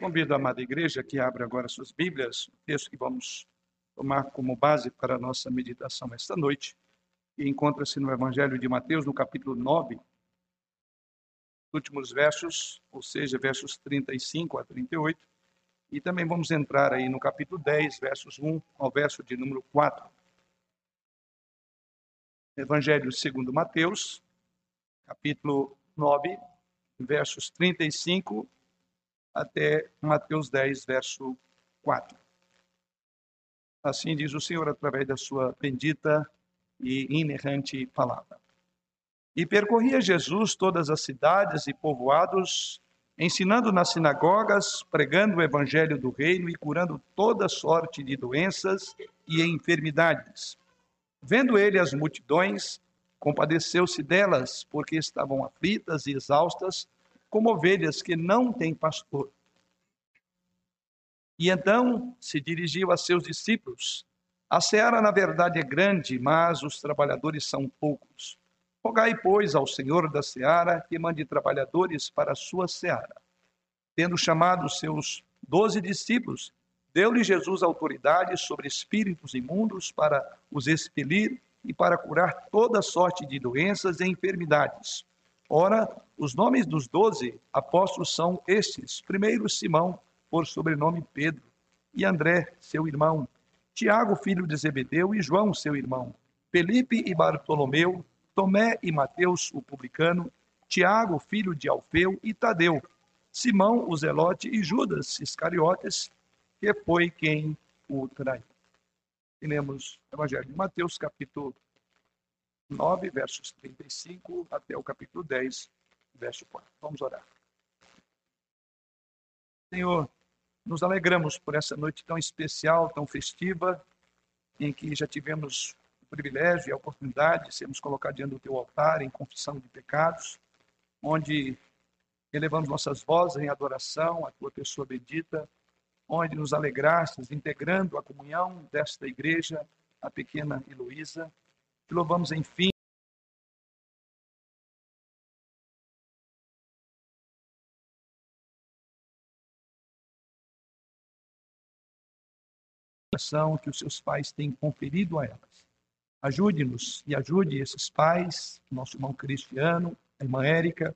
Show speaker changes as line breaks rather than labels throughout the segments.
Convido a amada igreja que abra agora suas Bíblias, o texto que vamos tomar como base para a nossa meditação esta noite, e encontra-se no Evangelho de Mateus, no capítulo 9, últimos versos, ou seja, versos 35 a 38, e também vamos entrar aí no capítulo 10, versos 1 ao verso de número 4. Evangelho segundo Mateus, capítulo 9, versos 35 até Mateus 10, verso 4. Assim diz o Senhor através da sua bendita e inerrante palavra. E percorria Jesus todas as cidades e povoados, ensinando nas sinagogas, pregando o evangelho do reino e curando toda sorte de doenças e enfermidades. Vendo ele as multidões, compadeceu-se delas, porque estavam aflitas e exaustas, como ovelhas que não têm pastor. E então se dirigiu a seus discípulos: A seara, na verdade, é grande, mas os trabalhadores são poucos. Rogai, pois, ao Senhor da seara que mande trabalhadores para a sua seara. Tendo chamado seus doze discípulos, deu-lhe Jesus autoridade sobre espíritos imundos para os expelir e para curar toda sorte de doenças e enfermidades. Ora, os nomes dos doze apóstolos são estes: primeiro, Simão, por sobrenome Pedro, e André, seu irmão, Tiago, filho de Zebedeu, e João, seu irmão, Felipe e Bartolomeu, Tomé e Mateus, o publicano, Tiago, filho de Alfeu, e Tadeu, Simão, o zelote, e Judas Iscariotes, que foi quem o traiu. Temos o Evangelho de Mateus, capítulo 9, versos 35 até o capítulo 10, verso 4. Vamos orar. Senhor, nos alegramos por essa noite tão especial, tão festiva, em que já tivemos o privilégio e a oportunidade de sermos colocados diante do teu altar em confissão de pecados, onde elevamos nossas vozes em adoração à tua pessoa bendita, onde nos alegrastes integrando a comunhão desta igreja, a pequena Heloísa, te louvamos, enfim. que os seus pais têm conferido a elas. Ajude-nos e ajude esses pais, nosso irmão Cristiano, a irmã Érica,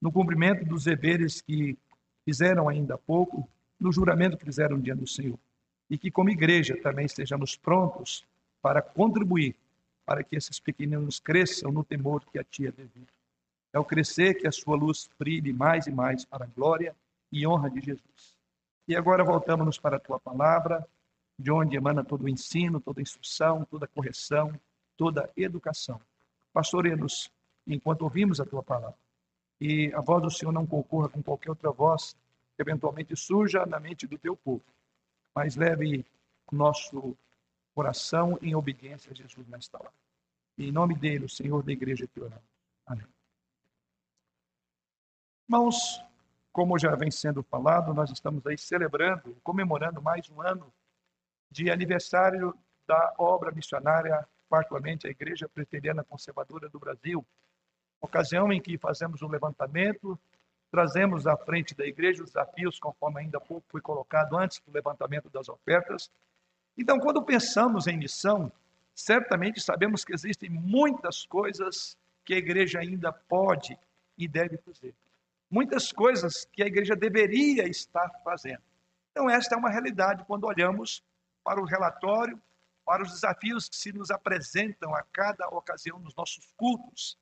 no cumprimento dos deveres que fizeram ainda há pouco, no juramento que fizeram diante do Senhor. E que, como igreja, também estejamos prontos para contribuir para que esses pequeninos cresçam no temor que a ti é devido. É o crescer que a sua luz brilhe mais e mais para a glória e honra de Jesus. E agora voltamos para a tua palavra, de onde emana todo o ensino, toda a instrução, toda a correção, toda a educação. Pastoreia-nos enquanto ouvimos a tua palavra. E a voz do Senhor não concorra com qualquer outra voz que eventualmente surja na mente do teu povo, mas leve nosso coração em obediência a Jesus nesta hora. em nome dele, o Senhor da igreja que oramos. Amém. Irmãos, como já vem sendo falado, nós estamos aí celebrando, comemorando mais um ano de aniversário da obra missionária, particularmente a Igreja Presbiteriana Conservadora do Brasil. Ocasião em que fazemos um levantamento, trazemos à frente da igreja os desafios, conforme ainda pouco foi colocado antes do levantamento das ofertas, então, quando pensamos em missão, certamente sabemos que existem muitas coisas que a igreja ainda pode e deve fazer. Muitas coisas que a igreja deveria estar fazendo. Então, esta é uma realidade quando olhamos para o relatório, para os desafios que se nos apresentam a cada ocasião nos nossos cultos.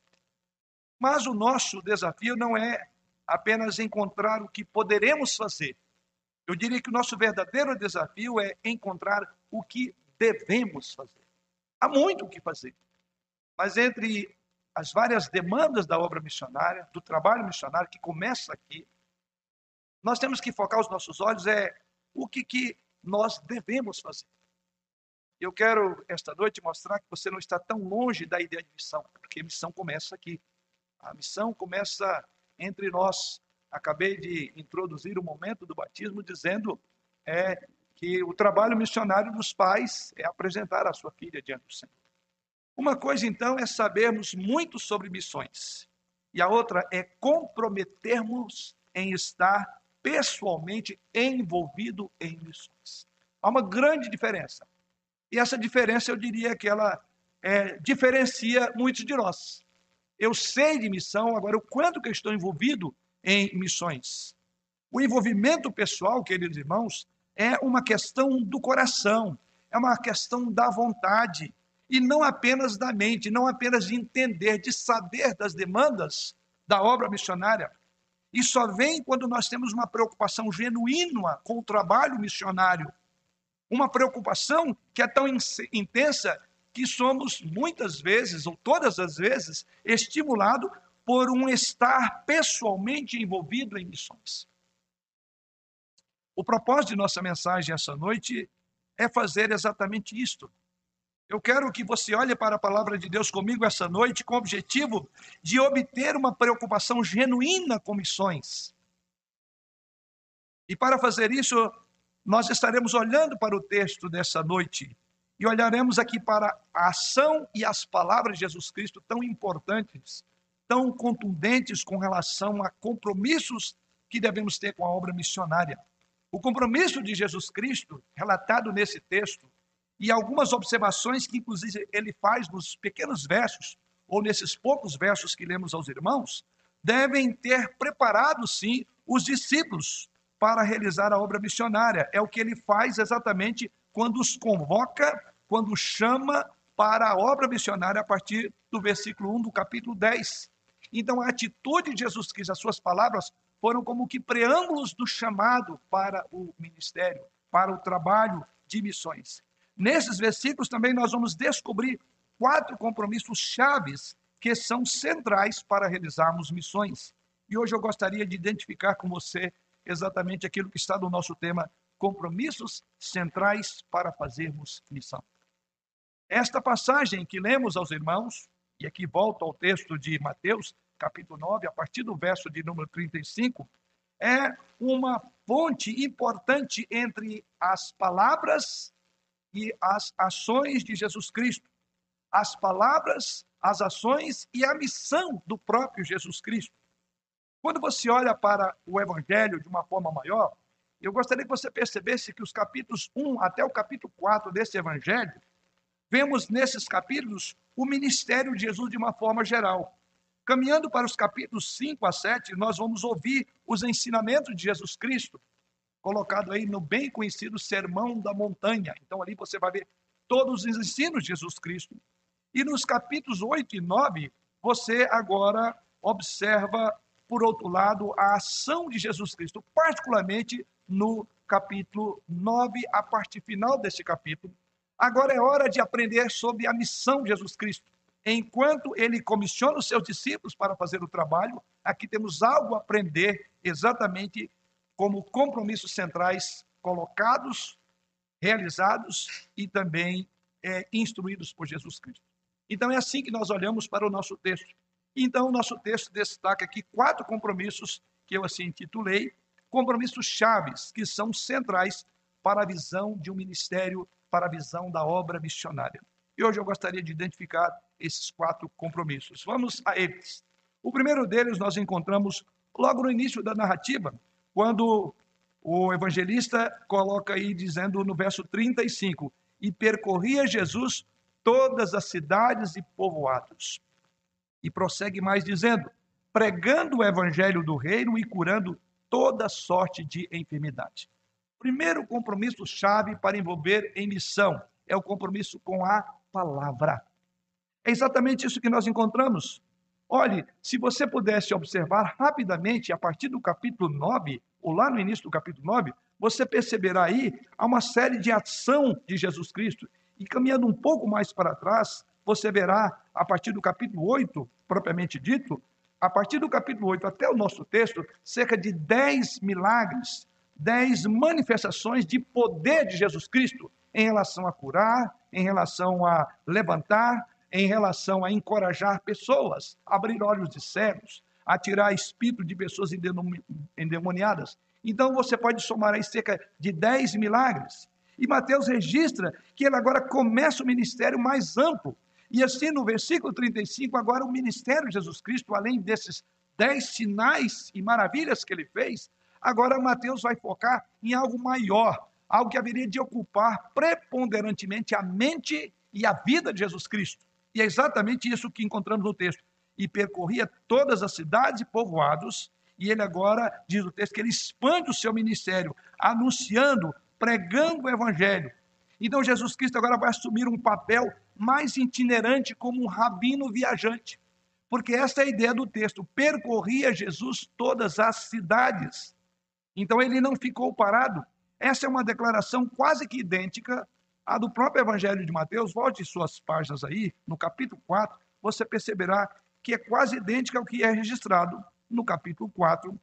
Mas o nosso desafio não é apenas encontrar o que poderemos fazer. Eu diria que o nosso verdadeiro desafio é encontrar o que devemos fazer. Há muito o que fazer. Mas entre as várias demandas da obra missionária, do trabalho missionário que começa aqui, nós temos que focar os nossos olhos é o que, que nós devemos fazer. Eu quero esta noite mostrar que você não está tão longe da ideia de missão, porque a missão começa aqui. A missão começa entre nós. Acabei de introduzir o momento do batismo dizendo é que o trabalho missionário dos pais é apresentar a sua filha diante do Senhor. Uma coisa, então, é sabermos muito sobre missões, e a outra é comprometermos em estar pessoalmente envolvido em missões. Há uma grande diferença. E essa diferença, eu diria que ela é, diferencia muitos de nós. Eu sei de missão, agora o quanto que eu estou envolvido em missões. O envolvimento pessoal, queridos irmãos, é uma questão do coração, é uma questão da vontade, e não apenas da mente, não apenas de entender, de saber das demandas da obra missionária. E só vem quando nós temos uma preocupação genuína com o trabalho missionário. Uma preocupação que é tão intensa que somos muitas vezes, ou todas as vezes, estimulado por um estar pessoalmente envolvido em missões. O propósito de nossa mensagem essa noite é fazer exatamente isto. Eu quero que você olhe para a palavra de Deus comigo essa noite com o objetivo de obter uma preocupação genuína com missões. E para fazer isso, nós estaremos olhando para o texto dessa noite e olharemos aqui para a ação e as palavras de Jesus Cristo tão importantes, tão contundentes com relação a compromissos que devemos ter com a obra missionária. O compromisso de Jesus Cristo, relatado nesse texto, e algumas observações que, inclusive, ele faz nos pequenos versos, ou nesses poucos versos que lemos aos irmãos, devem ter preparado, sim, os discípulos para realizar a obra missionária. É o que ele faz exatamente quando os convoca, quando chama para a obra missionária a partir do versículo 1 do capítulo 10. Então, a atitude de Jesus Cristo, as suas palavras, foram como que preâmbulos do chamado para o ministério, para o trabalho de missões. Nesses versículos também nós vamos descobrir quatro compromissos chaves que são centrais para realizarmos missões. E hoje eu gostaria de identificar com você exatamente aquilo que está no nosso tema, compromissos centrais para fazermos missão. Esta passagem que lemos aos irmãos, e aqui volto ao texto de Mateus, capítulo 9, a partir do verso de número 35, é uma ponte importante entre as palavras e as ações de Jesus Cristo. As palavras, as ações e a missão do próprio Jesus Cristo. Quando você olha para o Evangelho de uma forma maior, eu gostaria que você percebesse que os capítulos 1 até o capítulo 4 desse Evangelho, vemos nesses capítulos o ministério de Jesus de uma forma geral. Caminhando para os capítulos 5 a 7, nós vamos ouvir os ensinamentos de Jesus Cristo, colocado aí no bem conhecido Sermão da Montanha. Então, ali você vai ver todos os ensinos de Jesus Cristo. E nos capítulos 8 e 9, você agora observa, por outro lado, a ação de Jesus Cristo, particularmente no capítulo 9, a parte final desse capítulo. Agora é hora de aprender sobre a missão de Jesus Cristo enquanto ele comissiona os seus discípulos para fazer o trabalho, aqui temos algo a aprender exatamente como compromissos centrais colocados, realizados e também é, instruídos por Jesus Cristo. Então é assim que nós olhamos para o nosso texto. Então, o nosso texto destaca aqui quatro compromissos que eu assim intitulei, compromissos chaves, que são centrais para a visão de um ministério, para a visão da obra missionária. E hoje eu gostaria de identificar esses quatro compromissos. Vamos a eles. O primeiro deles nós encontramos logo no início da narrativa, quando o evangelista coloca aí dizendo no verso 35: E percorria Jesus todas as cidades e povoados. E prossegue mais dizendo: pregando o evangelho do reino e curando toda sorte de enfermidade. Primeiro compromisso chave para envolver em missão é o compromisso com a palavra. É exatamente isso que nós encontramos. Olhe, se você pudesse observar rapidamente a partir do capítulo 9, ou lá no início do capítulo 9, você perceberá aí uma série de ação de Jesus Cristo. E caminhando um pouco mais para trás, você verá a partir do capítulo 8, propriamente dito, a partir do capítulo 8 até o nosso texto, cerca de 10 milagres, 10 manifestações de poder de Jesus Cristo em relação a curar, em relação a levantar, em relação a encorajar pessoas, abrir olhos de cegos, a tirar espírito de pessoas endemoniadas. Então você pode somar aí cerca de 10 milagres. E Mateus registra que ele agora começa o ministério mais amplo. E assim, no versículo 35, agora o ministério de Jesus Cristo, além desses dez sinais e maravilhas que ele fez, Agora, Mateus vai focar em algo maior, algo que haveria de ocupar preponderantemente a mente e a vida de Jesus Cristo. E é exatamente isso que encontramos no texto. E percorria todas as cidades e povoados, e ele agora, diz o texto, que ele expande o seu ministério, anunciando, pregando o evangelho. Então Jesus Cristo agora vai assumir um papel mais itinerante como um rabino viajante. Porque essa é a ideia do texto. Percorria Jesus todas as cidades. Então ele não ficou parado. Essa é uma declaração quase que idêntica à do próprio Evangelho de Mateus. Volte suas páginas aí, no capítulo 4, você perceberá que é quase idêntica ao que é registrado no capítulo 4.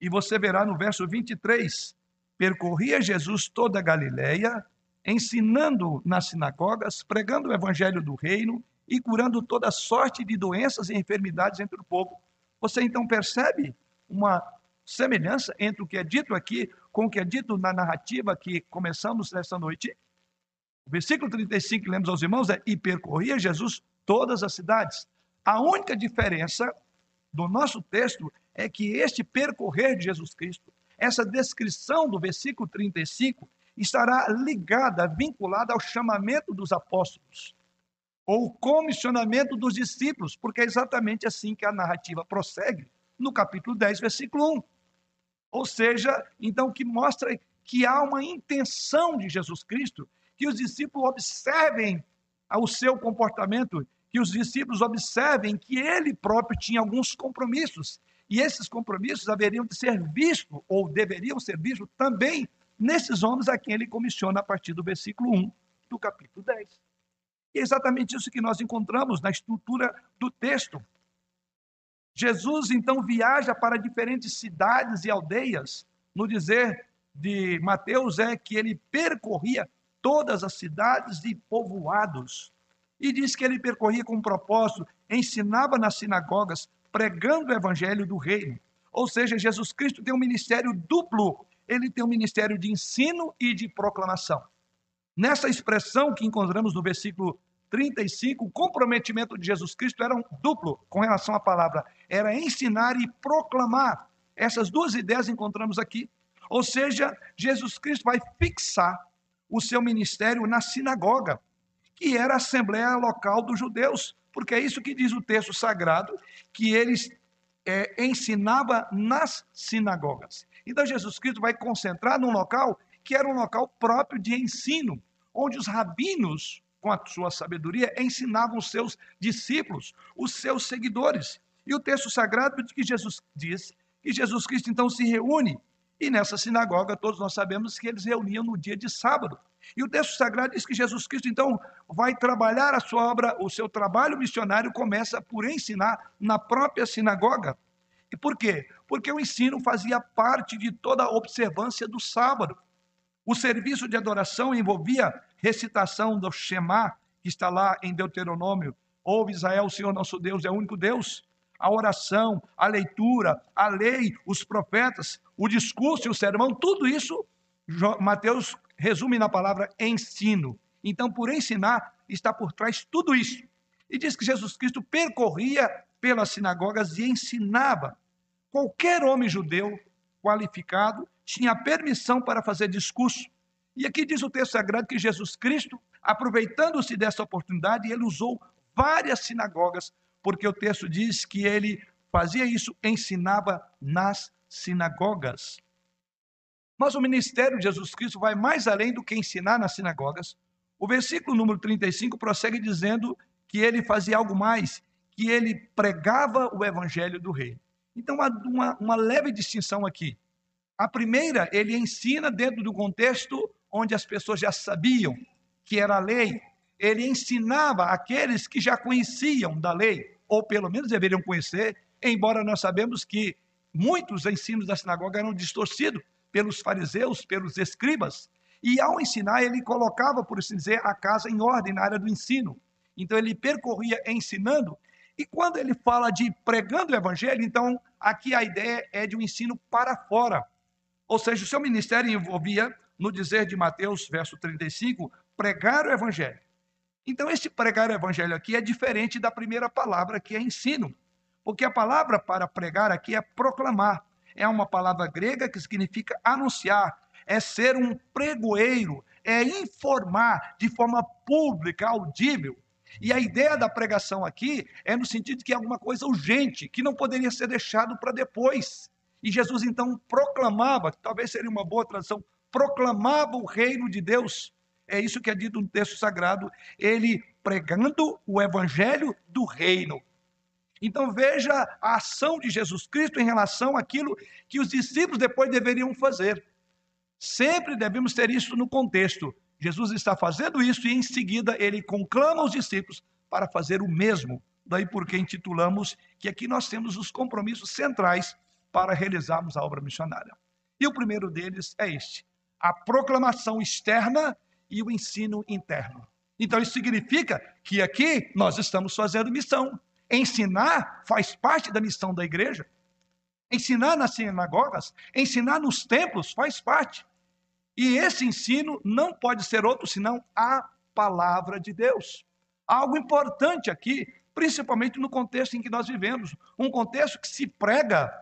E você verá no verso 23: percorria Jesus toda a Galileia, ensinando nas sinagogas, pregando o evangelho do reino e curando toda sorte de doenças e enfermidades entre o povo. Você então percebe uma semelhança entre o que é dito aqui com o que é dito na narrativa que começamos nessa noite? O versículo 35 que lemos aos irmãos é: E percorria Jesus todas as cidades. A única diferença do nosso texto é que este percorrer de Jesus Cristo, essa descrição do versículo 35, estará ligada, vinculada ao chamamento dos apóstolos, ou comissionamento dos discípulos, porque é exatamente assim que a narrativa prossegue no capítulo 10, versículo 1. Ou seja, então, que mostra que há uma intenção de Jesus Cristo, que os discípulos observem o seu comportamento, que os discípulos observem que ele próprio tinha alguns compromissos, e esses compromissos haveriam de ser vistos, ou deveriam ser vistos também nesses homens a quem ele comissiona a partir do versículo 1 do capítulo 10. E é exatamente isso que nós encontramos na estrutura do texto. Jesus então viaja para diferentes cidades e aldeias. No dizer de Mateus é que ele percorria todas as cidades e povoados. E diz que ele percorria com um propósito, ensinava nas sinagogas, pregando o evangelho do reino. Ou seja, Jesus Cristo tem um ministério duplo ele tem um ministério de ensino e de proclamação. Nessa expressão que encontramos no versículo 35, o comprometimento de Jesus Cristo era um duplo com relação à palavra, era ensinar e proclamar. Essas duas ideias encontramos aqui. Ou seja, Jesus Cristo vai fixar o seu ministério na sinagoga, que era a assembleia local dos judeus, porque é isso que diz o texto sagrado, que eles é, ensinava nas sinagogas. Então Jesus Cristo vai concentrar num local que era um local próprio de ensino, onde os rabinos, com a sua sabedoria, ensinavam os seus discípulos, os seus seguidores. E o texto sagrado diz que Jesus diz que Jesus Cristo então se reúne e nessa sinagoga todos nós sabemos que eles reuniam no dia de sábado. E o texto sagrado diz que Jesus Cristo então vai trabalhar a sua obra, o seu trabalho missionário começa por ensinar na própria sinagoga. E por quê? Porque o ensino fazia parte de toda a observância do sábado. O serviço de adoração envolvia recitação do Shema, que está lá em Deuteronômio. Ouve Israel, o Senhor nosso Deus é o único Deus. A oração, a leitura, a lei, os profetas, o discurso e o sermão, tudo isso Mateus resume na palavra ensino. Então, por ensinar, está por trás tudo isso. E diz que Jesus Cristo percorria pelas sinagogas e ensinava qualquer homem judeu qualificado tinha permissão para fazer discurso. E aqui diz o texto sagrado que Jesus Cristo, aproveitando-se dessa oportunidade, ele usou várias sinagogas, porque o texto diz que ele fazia isso, ensinava nas sinagogas. Mas o ministério de Jesus Cristo vai mais além do que ensinar nas sinagogas. O versículo número 35 prossegue dizendo que ele fazia algo mais, que ele pregava o evangelho do reino. Então, há uma, uma leve distinção aqui. A primeira, ele ensina dentro do contexto onde as pessoas já sabiam que era a lei. Ele ensinava aqueles que já conheciam da lei, ou pelo menos deveriam conhecer, embora nós sabemos que muitos ensinos da sinagoga eram distorcidos pelos fariseus, pelos escribas. E ao ensinar, ele colocava, por assim dizer, a casa em ordem na área do ensino. Então ele percorria ensinando e quando ele fala de pregando o evangelho, então aqui a ideia é de um ensino para fora. Ou seja, o seu ministério envolvia, no dizer de Mateus, verso 35, pregar o evangelho. Então, esse pregar o evangelho aqui é diferente da primeira palavra, que é ensino. Porque a palavra para pregar aqui é proclamar. É uma palavra grega que significa anunciar, é ser um pregoeiro, é informar de forma pública, audível. E a ideia da pregação aqui é no sentido de que é alguma coisa urgente, que não poderia ser deixado para depois. E Jesus então proclamava, talvez seria uma boa tradução, proclamava o reino de Deus. É isso que é dito no texto sagrado, ele pregando o evangelho do reino. Então veja a ação de Jesus Cristo em relação àquilo que os discípulos depois deveriam fazer. Sempre devemos ter isso no contexto. Jesus está fazendo isso e em seguida ele conclama os discípulos para fazer o mesmo. Daí porque intitulamos que aqui nós temos os compromissos centrais para realizarmos a obra missionária. E o primeiro deles é este: a proclamação externa e o ensino interno. Então isso significa que aqui nós estamos fazendo missão. Ensinar faz parte da missão da igreja. Ensinar nas sinagogas, ensinar nos templos faz parte. E esse ensino não pode ser outro senão a palavra de Deus. Algo importante aqui, principalmente no contexto em que nós vivemos, um contexto que se prega,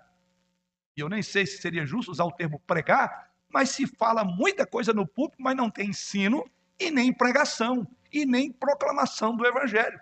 e eu nem sei se seria justo usar o termo pregar, mas se fala muita coisa no púlpito, mas não tem ensino e nem pregação e nem proclamação do evangelho.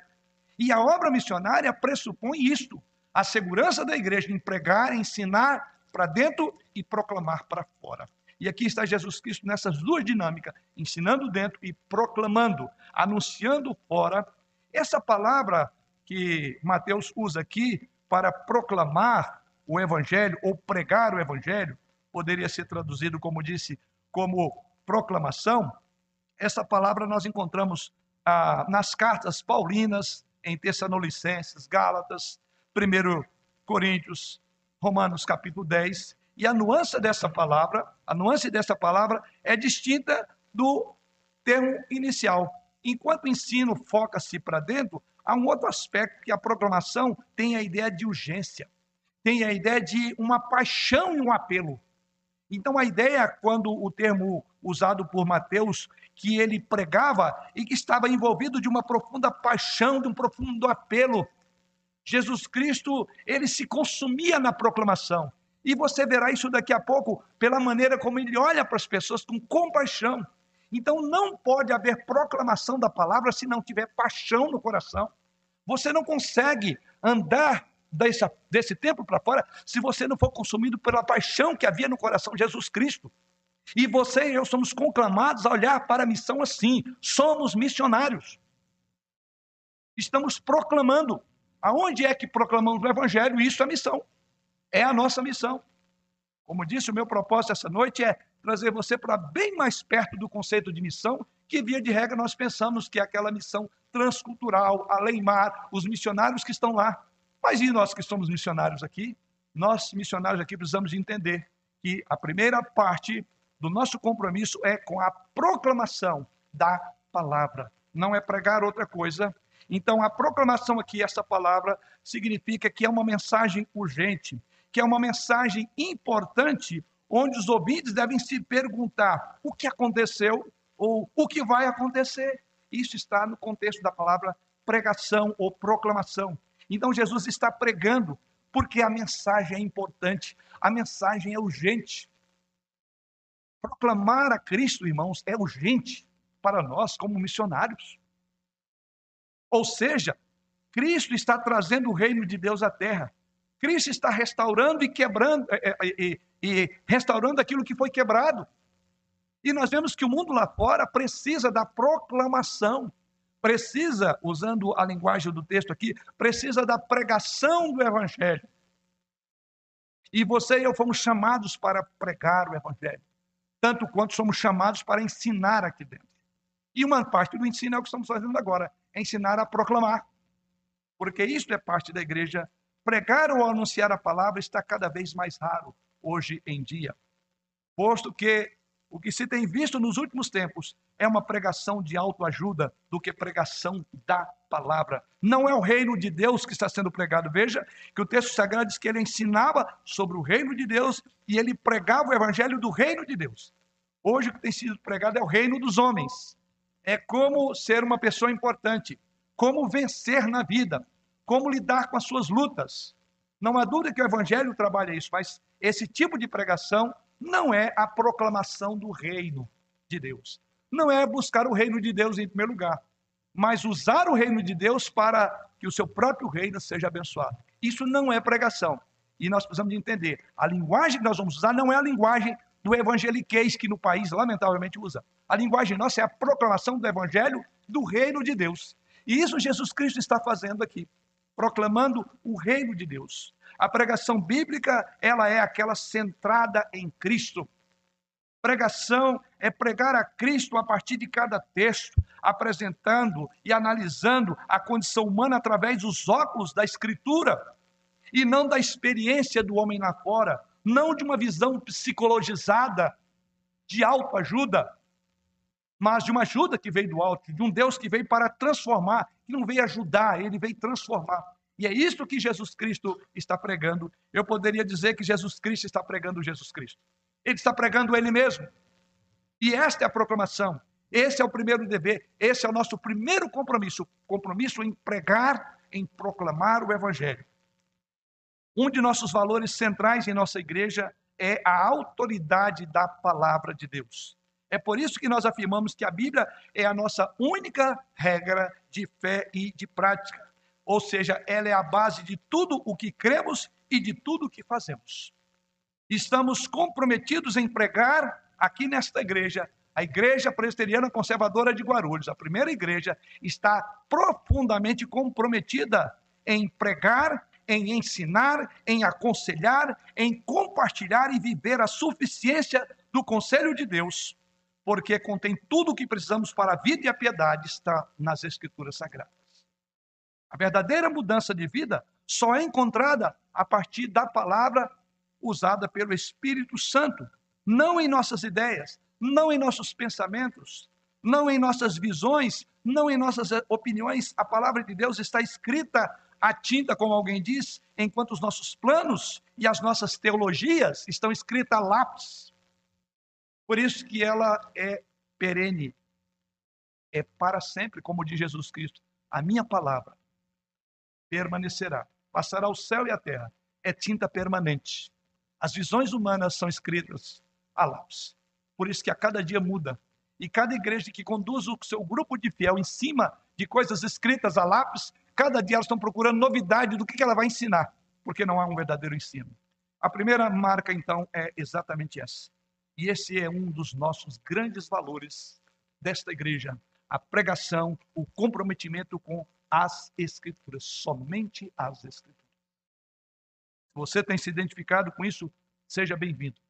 E a obra missionária pressupõe isto: a segurança da igreja em pregar, ensinar para dentro e proclamar para fora. E aqui está Jesus Cristo nessas duas dinâmicas, ensinando dentro e proclamando, anunciando fora. Essa palavra que Mateus usa aqui para proclamar o evangelho ou pregar o evangelho, poderia ser traduzido, como disse, como proclamação. Essa palavra nós encontramos ah, nas cartas paulinas, em Tessalonicenses, Gálatas, 1 Coríntios, Romanos capítulo 10. E a nuance dessa palavra, a nuance dessa palavra é distinta do termo inicial. Enquanto o ensino foca-se para dentro, há um outro aspecto que a proclamação tem a ideia de urgência, tem a ideia de uma paixão e um apelo. Então, a ideia, quando o termo usado por Mateus, que ele pregava e que estava envolvido de uma profunda paixão, de um profundo apelo. Jesus Cristo, ele se consumia na proclamação. E você verá isso daqui a pouco pela maneira como ele olha para as pessoas com compaixão. Então, não pode haver proclamação da palavra se não tiver paixão no coração. Você não consegue andar desse, desse tempo para fora se você não for consumido pela paixão que havia no coração de Jesus Cristo. E você e eu somos conclamados a olhar para a missão assim. Somos missionários. Estamos proclamando. Aonde é que proclamamos o Evangelho? Isso é missão. É a nossa missão. Como disse, o meu propósito essa noite é trazer você para bem mais perto do conceito de missão, que via de regra nós pensamos que é aquela missão transcultural, além-mar, os missionários que estão lá. Mas e nós que somos missionários aqui? Nós, missionários aqui, precisamos entender que a primeira parte do nosso compromisso é com a proclamação da palavra, não é pregar outra coisa. Então, a proclamação aqui, essa palavra, significa que é uma mensagem urgente, que é uma mensagem importante, onde os ouvintes devem se perguntar o que aconteceu ou o que vai acontecer. Isso está no contexto da palavra pregação ou proclamação. Então Jesus está pregando, porque a mensagem é importante, a mensagem é urgente. Proclamar a Cristo, irmãos, é urgente para nós como missionários. Ou seja, Cristo está trazendo o reino de Deus à terra. Cristo está restaurando e quebrando e, e, e, restaurando aquilo que foi quebrado. E nós vemos que o mundo lá fora precisa da proclamação precisa, usando a linguagem do texto aqui, precisa da pregação do Evangelho. E você e eu fomos chamados para pregar o Evangelho, tanto quanto somos chamados para ensinar aqui dentro. E uma parte do ensino é o que estamos fazendo agora, é ensinar a proclamar. Porque isso é parte da igreja. Pregar ou anunciar a palavra está cada vez mais raro hoje em dia. Posto que o que se tem visto nos últimos tempos é uma pregação de autoajuda do que pregação da palavra. Não é o reino de Deus que está sendo pregado. Veja que o texto sagrado diz que ele ensinava sobre o reino de Deus e ele pregava o evangelho do reino de Deus. Hoje o que tem sido pregado é o reino dos homens. É como ser uma pessoa importante, como vencer na vida, como lidar com as suas lutas. Não há dúvida que o evangelho trabalha isso, mas esse tipo de pregação não é a proclamação do reino de Deus. Não é buscar o reino de Deus em primeiro lugar, mas usar o reino de Deus para que o seu próprio reino seja abençoado. Isso não é pregação. E nós precisamos de entender, a linguagem que nós vamos usar não é a linguagem do evangeliquez que no país lamentavelmente usa. A linguagem nossa é a proclamação do evangelho do reino de Deus. E isso Jesus Cristo está fazendo aqui, proclamando o reino de Deus. A pregação bíblica, ela é aquela centrada em Cristo. Pregação é pregar a Cristo a partir de cada texto, apresentando e analisando a condição humana através dos óculos da Escritura e não da experiência do homem lá fora, não de uma visão psicologizada de autoajuda, mas de uma ajuda que veio do alto, de um Deus que veio para transformar, que não veio ajudar, ele veio transformar. E é isso que Jesus Cristo está pregando. Eu poderia dizer que Jesus Cristo está pregando Jesus Cristo. Ele está pregando ele mesmo. E esta é a proclamação. Esse é o primeiro dever, esse é o nosso primeiro compromisso, compromisso em pregar, em proclamar o evangelho. Um de nossos valores centrais em nossa igreja é a autoridade da palavra de Deus. É por isso que nós afirmamos que a Bíblia é a nossa única regra de fé e de prática. Ou seja, ela é a base de tudo o que cremos e de tudo o que fazemos. Estamos comprometidos em pregar aqui nesta igreja, a Igreja Presbiteriana Conservadora de Guarulhos, a primeira igreja, está profundamente comprometida em pregar em ensinar, em aconselhar, em compartilhar e viver a suficiência do conselho de Deus, porque contém tudo o que precisamos para a vida e a piedade está nas Escrituras Sagradas. A verdadeira mudança de vida só é encontrada a partir da palavra usada pelo Espírito Santo, não em nossas ideias, não em nossos pensamentos, não em nossas visões, não em nossas opiniões. A palavra de Deus está escrita a tinta, como alguém diz, enquanto os nossos planos e as nossas teologias estão escritas a lápis. Por isso que ela é perene, é para sempre, como diz Jesus Cristo. A minha palavra permanecerá, passará o céu e a terra, é tinta permanente. As visões humanas são escritas a lápis. Por isso que a cada dia muda. E cada igreja que conduz o seu grupo de fiel em cima de coisas escritas a lápis, Cada dia elas estão procurando novidade do que ela vai ensinar, porque não há um verdadeiro ensino. A primeira marca, então, é exatamente essa. E esse é um dos nossos grandes valores desta igreja: a pregação, o comprometimento com as Escrituras, somente as Escrituras. Se você tem se identificado com isso, seja bem-vindo.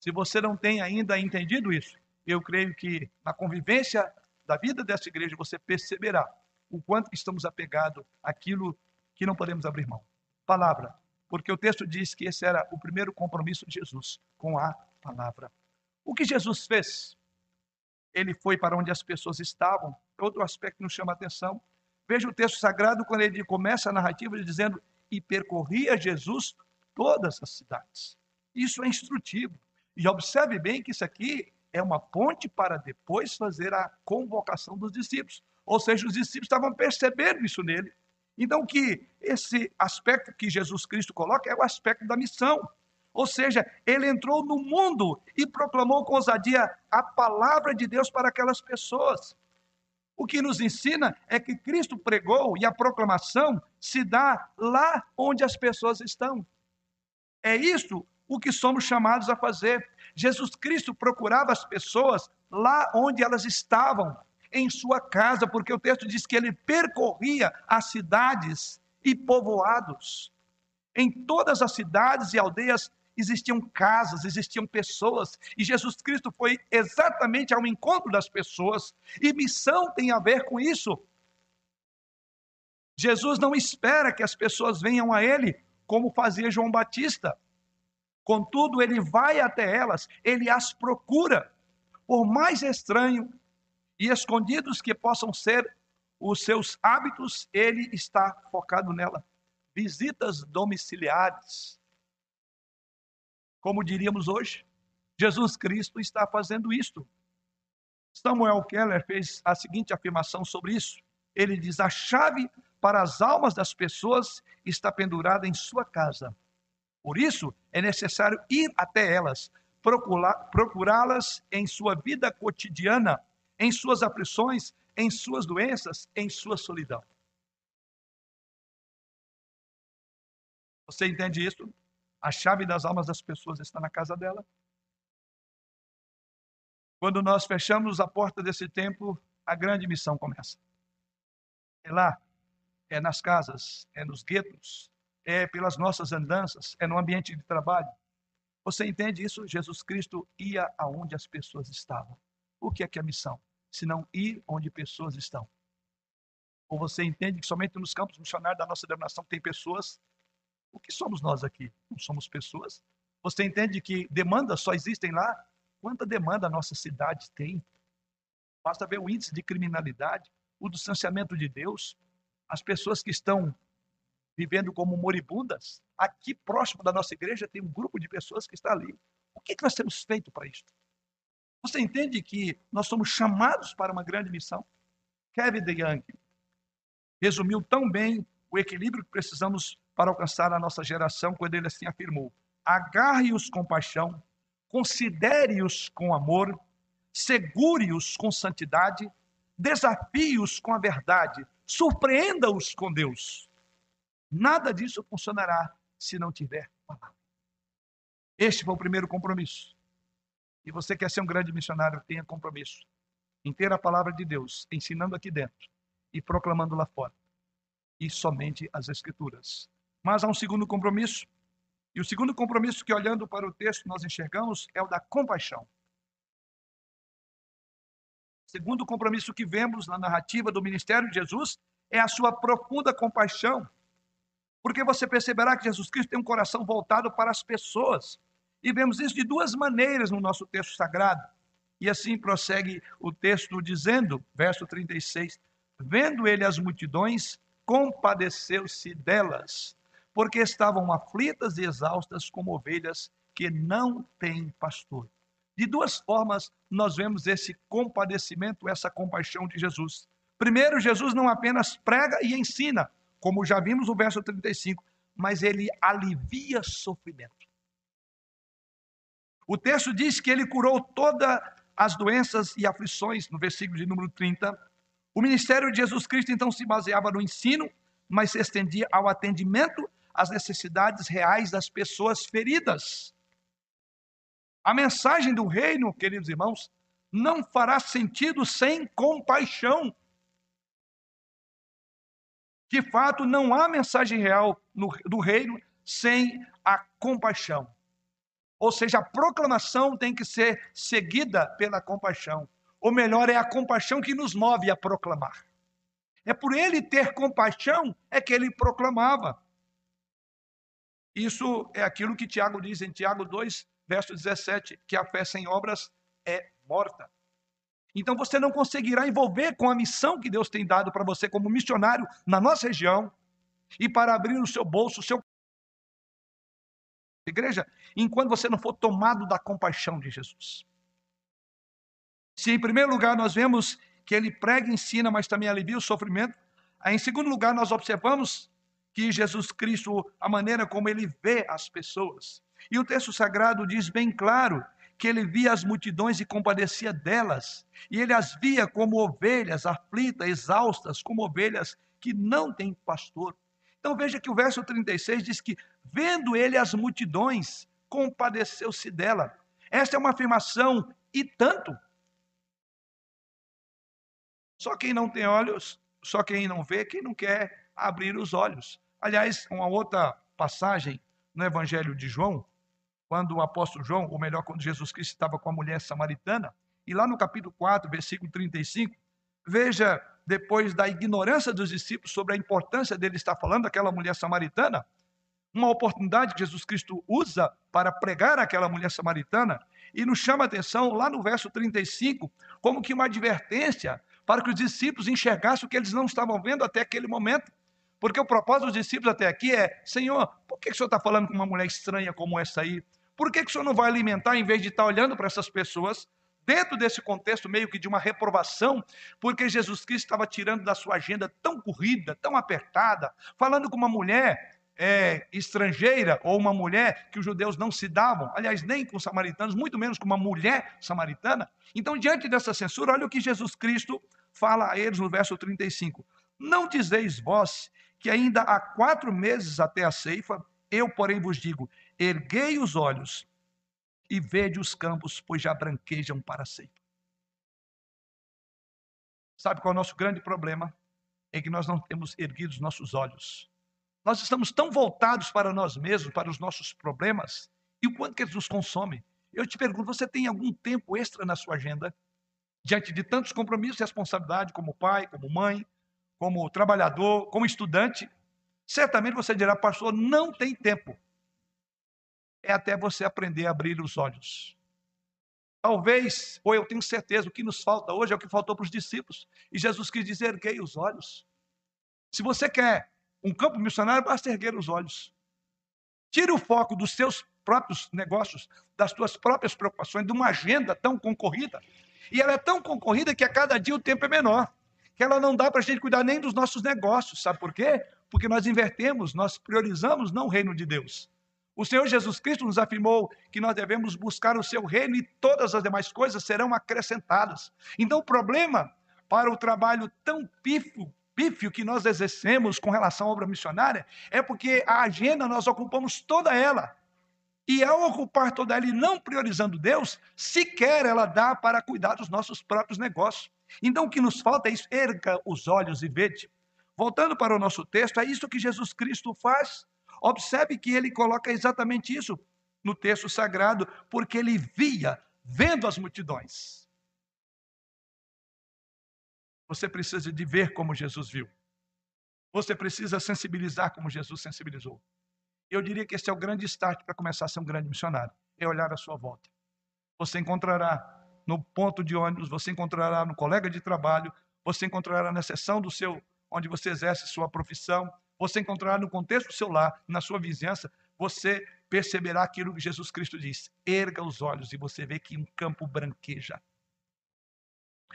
Se você não tem ainda entendido isso, eu creio que na convivência da vida dessa igreja você perceberá o quanto estamos apegados àquilo que não podemos abrir mão. Palavra, porque o texto diz que esse era o primeiro compromisso de Jesus com a palavra. O que Jesus fez? Ele foi para onde as pessoas estavam. Outro aspecto nos chama a atenção. Veja o texto sagrado quando ele começa a narrativa dizendo: E percorria Jesus todas as cidades. Isso é instrutivo. E observe bem que isso aqui é uma ponte para depois fazer a convocação dos discípulos. Ou seja, os discípulos estavam percebendo isso nele. Então, que esse aspecto que Jesus Cristo coloca é o aspecto da missão. Ou seja, ele entrou no mundo e proclamou com ousadia a palavra de Deus para aquelas pessoas. O que nos ensina é que Cristo pregou e a proclamação se dá lá onde as pessoas estão. É isso o que somos chamados a fazer. Jesus Cristo procurava as pessoas lá onde elas estavam, em sua casa, porque o texto diz que ele percorria as cidades e povoados. Em todas as cidades e aldeias existiam casas, existiam pessoas, e Jesus Cristo foi exatamente ao encontro das pessoas, e missão tem a ver com isso. Jesus não espera que as pessoas venham a ele, como fazia João Batista. Contudo, ele vai até elas, ele as procura. Por mais estranho e escondidos que possam ser os seus hábitos, ele está focado nela. Visitas domiciliares. Como diríamos hoje, Jesus Cristo está fazendo isto. Samuel Keller fez a seguinte afirmação sobre isso. Ele diz: a chave para as almas das pessoas está pendurada em sua casa. Por isso, é necessário ir até elas, procurá-las em sua vida cotidiana, em suas aflições, em suas doenças, em sua solidão. Você entende isso? A chave das almas das pessoas está na casa dela. Quando nós fechamos a porta desse templo, a grande missão começa. É lá, é nas casas, é nos guetos, é pelas nossas andanças, é no ambiente de trabalho. Você entende isso? Jesus Cristo ia aonde as pessoas estavam. O que é que é a missão? Se não ir onde pessoas estão. Ou você entende que somente nos campos missionários da nossa denominação tem pessoas? O que somos nós aqui? Não somos pessoas? Você entende que demandas só existem lá? Quanta demanda a nossa cidade tem? Basta ver o índice de criminalidade, o distanciamento de Deus, as pessoas que estão vivendo como moribundas. Aqui próximo da nossa igreja tem um grupo de pessoas que está ali. O que, que nós temos feito para isso? Você entende que nós somos chamados para uma grande missão? Kevin DeYoung resumiu tão bem o equilíbrio que precisamos para alcançar a nossa geração quando ele assim afirmou: agarre-os com paixão, considere-os com amor, segure-os com santidade, desafie-os com a verdade, surpreenda-os com Deus. Nada disso funcionará se não tiver palavra. Este foi o primeiro compromisso. E você quer ser um grande missionário, tenha compromisso em ter a palavra de Deus, ensinando aqui dentro e proclamando lá fora. E somente as Escrituras. Mas há um segundo compromisso. E o segundo compromisso que, olhando para o texto, nós enxergamos é o da compaixão segundo compromisso que vemos na narrativa do ministério de Jesus, é a sua profunda compaixão. Porque você perceberá que Jesus Cristo tem um coração voltado para as pessoas. E vemos isso de duas maneiras no nosso texto sagrado. E assim prossegue o texto dizendo, verso 36, vendo ele as multidões, compadeceu-se delas, porque estavam aflitas e exaustas como ovelhas que não têm pastor. De duas formas nós vemos esse compadecimento, essa compaixão de Jesus. Primeiro, Jesus não apenas prega e ensina, como já vimos no verso 35, mas ele alivia sofrimento. O texto diz que ele curou todas as doenças e aflições, no versículo de número 30. O ministério de Jesus Cristo então se baseava no ensino, mas se estendia ao atendimento às necessidades reais das pessoas feridas. A mensagem do reino, queridos irmãos, não fará sentido sem compaixão. De fato, não há mensagem real no, do reino sem a compaixão. Ou seja, a proclamação tem que ser seguida pela compaixão. Ou melhor, é a compaixão que nos move a proclamar. É por ele ter compaixão é que ele proclamava. Isso é aquilo que Tiago diz em Tiago 2, verso 17, que a fé sem obras é morta. Então você não conseguirá envolver com a missão que Deus tem dado para você como missionário na nossa região e para abrir o seu bolso, o seu igreja, enquanto você não for tomado da compaixão de Jesus. Se em primeiro lugar nós vemos que ele prega e ensina, mas também alivia o sofrimento, em segundo lugar nós observamos que Jesus Cristo, a maneira como ele vê as pessoas, e o texto sagrado diz bem claro que ele via as multidões e compadecia delas, e ele as via como ovelhas aflitas, exaustas, como ovelhas que não têm pastor. Então veja que o verso 36 diz que, vendo ele as multidões, compadeceu-se dela. Esta é uma afirmação e tanto. Só quem não tem olhos, só quem não vê, quem não quer abrir os olhos. Aliás, uma outra passagem no Evangelho de João, quando o apóstolo João, ou melhor, quando Jesus Cristo estava com a mulher samaritana, e lá no capítulo 4, versículo 35, veja, depois da ignorância dos discípulos sobre a importância dele estar falando daquela mulher samaritana, uma oportunidade que Jesus Cristo usa para pregar aquela mulher samaritana, e nos chama a atenção lá no verso 35, como que uma advertência para que os discípulos enxergassem o que eles não estavam vendo até aquele momento. Porque o propósito dos discípulos até aqui é: Senhor, por que o Senhor está falando com uma mulher estranha como essa aí? Por que, que o senhor não vai alimentar, em vez de estar olhando para essas pessoas, dentro desse contexto meio que de uma reprovação, porque Jesus Cristo estava tirando da sua agenda tão corrida, tão apertada, falando com uma mulher é, estrangeira ou uma mulher que os judeus não se davam, aliás, nem com os samaritanos, muito menos com uma mulher samaritana. Então, diante dessa censura, olha o que Jesus Cristo fala a eles no verso 35. Não dizeis vós que ainda há quatro meses até a ceifa, eu, porém, vos digo: erguei os olhos e vede os campos, pois já branquejam para sempre. Sabe qual é o nosso grande problema? É que nós não temos erguido os nossos olhos. Nós estamos tão voltados para nós mesmos, para os nossos problemas, e o quanto que eles nos consomem. Eu te pergunto, você tem algum tempo extra na sua agenda? Diante de tantos compromissos e responsabilidade, como pai, como mãe, como trabalhador, como estudante, certamente você dirá, pastor, não tem tempo é até você aprender a abrir os olhos. Talvez, ou eu tenho certeza, o que nos falta hoje é o que faltou para os discípulos. E Jesus quis dizer: erguei os olhos. Se você quer um campo missionário, basta erguer os olhos. Tire o foco dos seus próprios negócios, das suas próprias preocupações, de uma agenda tão concorrida. E ela é tão concorrida que a cada dia o tempo é menor. Que ela não dá para a gente cuidar nem dos nossos negócios. Sabe por quê? Porque nós invertemos, nós priorizamos não o reino de Deus, o Senhor Jesus Cristo nos afirmou que nós devemos buscar o seu reino e todas as demais coisas serão acrescentadas. Então, o problema para o trabalho tão pífio, pífio que nós exercemos com relação à obra missionária é porque a agenda nós ocupamos toda ela. E ao ocupar toda ela e não priorizando Deus, sequer ela dá para cuidar dos nossos próprios negócios. Então, o que nos falta é isso: erga os olhos e vede. Voltando para o nosso texto, é isso que Jesus Cristo faz. Observe que ele coloca exatamente isso no texto sagrado, porque ele via, vendo as multidões. Você precisa de ver como Jesus viu. Você precisa sensibilizar como Jesus sensibilizou. Eu diria que esse é o grande start para começar a ser um grande missionário. É olhar à sua volta. Você encontrará no ponto de ônibus, você encontrará no colega de trabalho, você encontrará na sessão do seu onde você exerce sua profissão, você encontrará no contexto do seu lar, na sua vizinhança, você perceberá aquilo que Jesus Cristo diz: erga os olhos e você vê que um campo branqueja.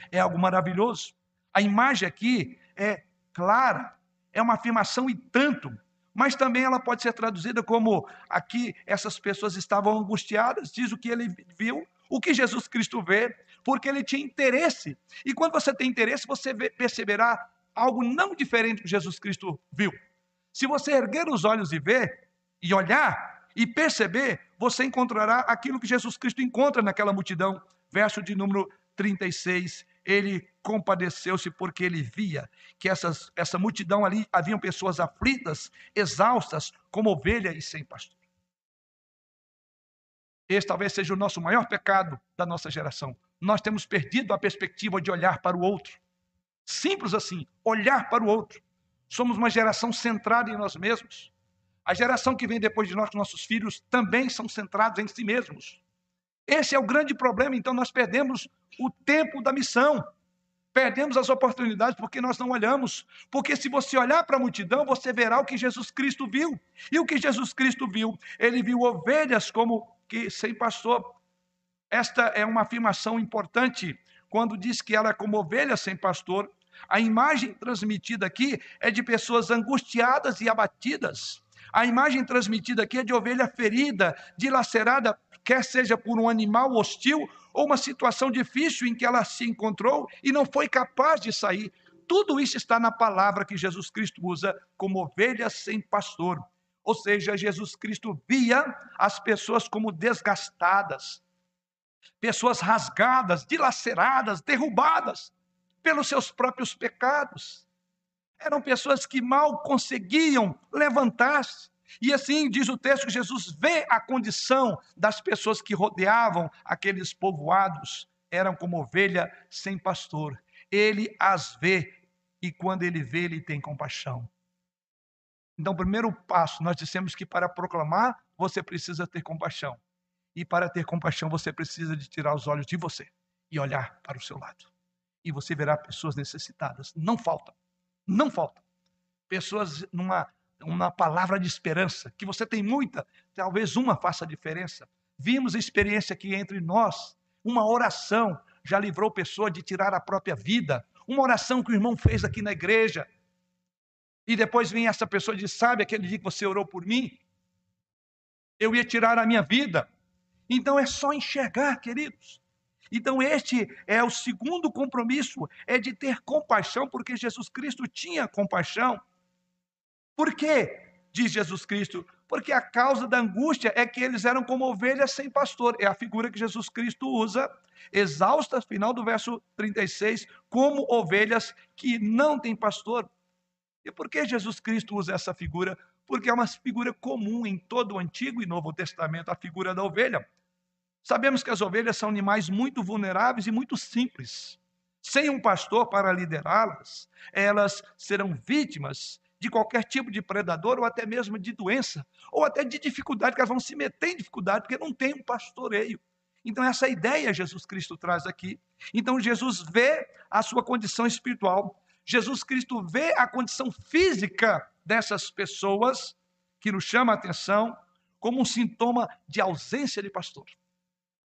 É algo maravilhoso. A imagem aqui é clara, é uma afirmação e tanto, mas também ela pode ser traduzida como aqui essas pessoas estavam angustiadas, diz o que ele viu, o que Jesus Cristo vê, porque ele tinha interesse. E quando você tem interesse, você perceberá algo não diferente que Jesus Cristo viu. Se você erguer os olhos e ver, e olhar, e perceber, você encontrará aquilo que Jesus Cristo encontra naquela multidão. Verso de número 36. Ele compadeceu-se porque ele via que essas, essa multidão ali haviam pessoas aflitas, exaustas, como ovelha e sem pastor. Esse talvez seja o nosso maior pecado da nossa geração. Nós temos perdido a perspectiva de olhar para o outro. Simples assim, olhar para o outro. Somos uma geração centrada em nós mesmos. A geração que vem depois de nós, nossos filhos, também são centrados em si mesmos. Esse é o grande problema. Então, nós perdemos o tempo da missão. Perdemos as oportunidades porque nós não olhamos. Porque se você olhar para a multidão, você verá o que Jesus Cristo viu. E o que Jesus Cristo viu? Ele viu ovelhas como que sem pastor. Esta é uma afirmação importante quando diz que ela é como ovelha sem pastor. A imagem transmitida aqui é de pessoas angustiadas e abatidas. A imagem transmitida aqui é de ovelha ferida, dilacerada, quer seja por um animal hostil ou uma situação difícil em que ela se encontrou e não foi capaz de sair. Tudo isso está na palavra que Jesus Cristo usa como ovelha sem pastor. Ou seja, Jesus Cristo via as pessoas como desgastadas, pessoas rasgadas, dilaceradas, derrubadas pelos seus próprios pecados. Eram pessoas que mal conseguiam levantar-se. E assim diz o texto que Jesus vê a condição das pessoas que rodeavam aqueles povoados, eram como ovelha sem pastor. Ele as vê e quando ele vê, ele tem compaixão. Então, o primeiro passo, nós dissemos que para proclamar, você precisa ter compaixão. E para ter compaixão, você precisa de tirar os olhos de você e olhar para o seu lado e você verá pessoas necessitadas. Não faltam. Não faltam. Pessoas numa uma palavra de esperança, que você tem muita, talvez uma faça diferença. Vimos a experiência aqui entre nós, uma oração já livrou pessoa de tirar a própria vida. Uma oração que o irmão fez aqui na igreja. E depois vem essa pessoa e diz: Sabe aquele dia que você orou por mim? Eu ia tirar a minha vida. Então é só enxergar, queridos. Então, este é o segundo compromisso, é de ter compaixão, porque Jesus Cristo tinha compaixão. Por quê? Diz Jesus Cristo, porque a causa da angústia é que eles eram como ovelhas sem pastor. É a figura que Jesus Cristo usa, exausta, final do verso 36, como ovelhas que não têm pastor. E por que Jesus Cristo usa essa figura? Porque é uma figura comum em todo o Antigo e Novo Testamento, a figura da ovelha. Sabemos que as ovelhas são animais muito vulneráveis e muito simples. Sem um pastor para liderá-las, elas serão vítimas de qualquer tipo de predador ou até mesmo de doença, ou até de dificuldade, que elas vão se meter em dificuldade porque não tem um pastoreio. Então, essa ideia Jesus Cristo traz aqui. Então, Jesus vê a sua condição espiritual, Jesus Cristo vê a condição física dessas pessoas, que nos chama a atenção, como um sintoma de ausência de pastor.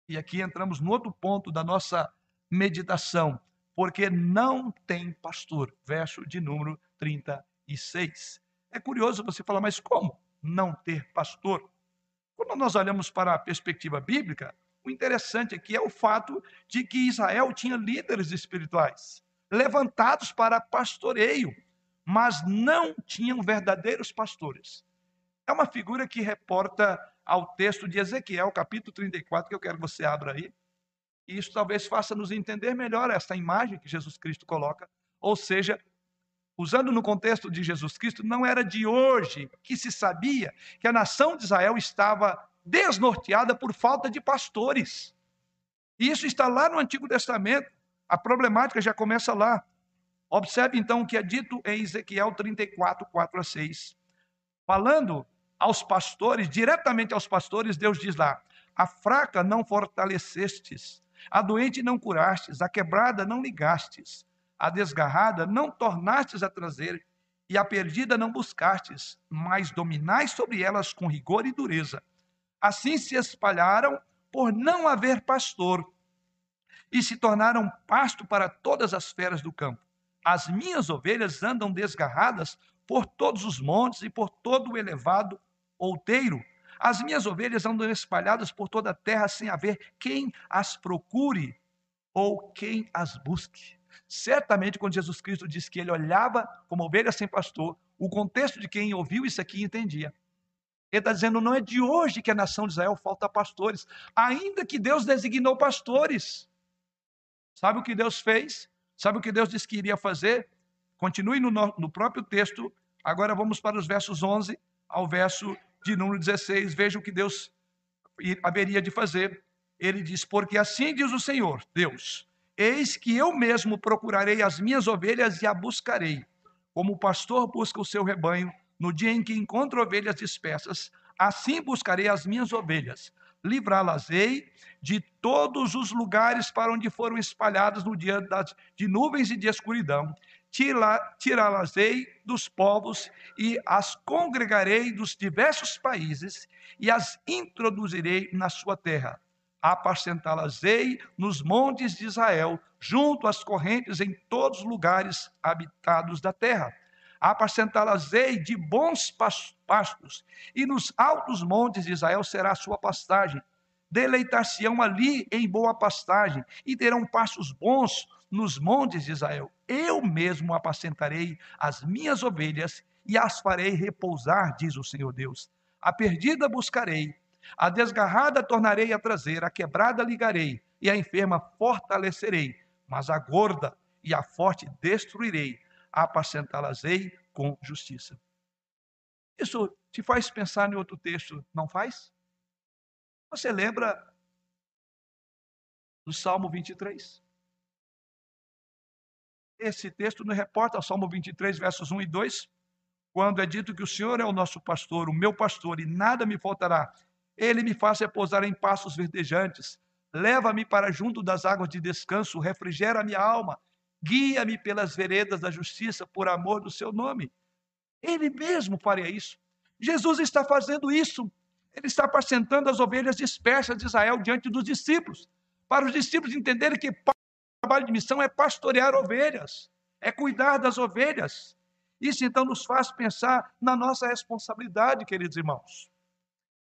E aqui entramos no outro ponto da nossa meditação, porque não tem pastor. Verso de número 36. É curioso você falar, mas como não ter pastor? Quando nós olhamos para a perspectiva bíblica, o interessante aqui é o fato de que Israel tinha líderes espirituais levantados para pastoreio, mas não tinham verdadeiros pastores. É uma figura que reporta ao texto de Ezequiel, capítulo 34, que eu quero que você abra aí. E isso talvez faça nos entender melhor essa imagem que Jesus Cristo coloca. Ou seja, usando no contexto de Jesus Cristo, não era de hoje que se sabia que a nação de Israel estava desnorteada por falta de pastores. E isso está lá no Antigo Testamento. A problemática já começa lá. Observe então o que é dito em Ezequiel 34, 4 a 6. Falando aos pastores, diretamente aos pastores, Deus diz lá: a fraca não fortalecestes, a doente não curastes, a quebrada não ligastes, a desgarrada não tornastes a trazer, e a perdida não buscastes, mas dominais sobre elas com rigor e dureza. Assim se espalharam por não haver pastor, e se tornaram pasto para todas as feras do campo. As minhas ovelhas andam desgarradas por todos os montes e por todo o elevado outeiro. As minhas ovelhas andam espalhadas por toda a terra sem haver quem as procure ou quem as busque. Certamente, quando Jesus Cristo disse que ele olhava como ovelha sem pastor, o contexto de quem ouviu isso aqui entendia. Ele está dizendo: não é de hoje que a nação de Israel falta pastores, ainda que Deus designou pastores. Sabe o que Deus fez? Sabe o que Deus disse que iria fazer? Continue no, no próprio texto. Agora vamos para os versos 11 ao verso de número 16, veja o que Deus haveria de fazer. Ele diz: Porque assim diz o Senhor, Deus: Eis que eu mesmo procurarei as minhas ovelhas e a buscarei, como o pastor busca o seu rebanho no dia em que encontra ovelhas dispersas, assim buscarei as minhas ovelhas. Livrá-las-ei de todos os lugares para onde foram espalhadas no dia das, de nuvens e de escuridão, tirá-las-ei dos povos e as congregarei dos diversos países e as introduzirei na sua terra. Apacentá-las-ei nos montes de Israel, junto às correntes em todos os lugares habitados da terra. Apacentá-las-ei de bons pastos, e nos altos montes de Israel será a sua pastagem. Deleitar-se-ão ali em boa pastagem, e terão pastos bons nos montes de Israel. Eu mesmo apacentarei as minhas ovelhas e as farei repousar, diz o Senhor Deus. A perdida buscarei, a desgarrada tornarei a trazer, a quebrada ligarei e a enferma fortalecerei, mas a gorda e a forte destruirei, apacentá-las-ei com justiça. Isso te faz pensar em outro texto, não faz? Você lembra do Salmo 23? Esse texto nos reporta ao Salmo 23, versos 1 e 2, quando é dito que o Senhor é o nosso pastor, o meu pastor, e nada me faltará. Ele me faz repousar em passos verdejantes, leva-me para junto das águas de descanso, refrigera a minha alma, guia-me pelas veredas da justiça por amor do seu nome. Ele mesmo faria isso. Jesus está fazendo isso. Ele está apacentando as ovelhas dispersas de Israel diante dos discípulos. para os discípulos entenderem que o trabalho de missão é pastorear ovelhas, é cuidar das ovelhas. Isso então nos faz pensar na nossa responsabilidade, queridos irmãos.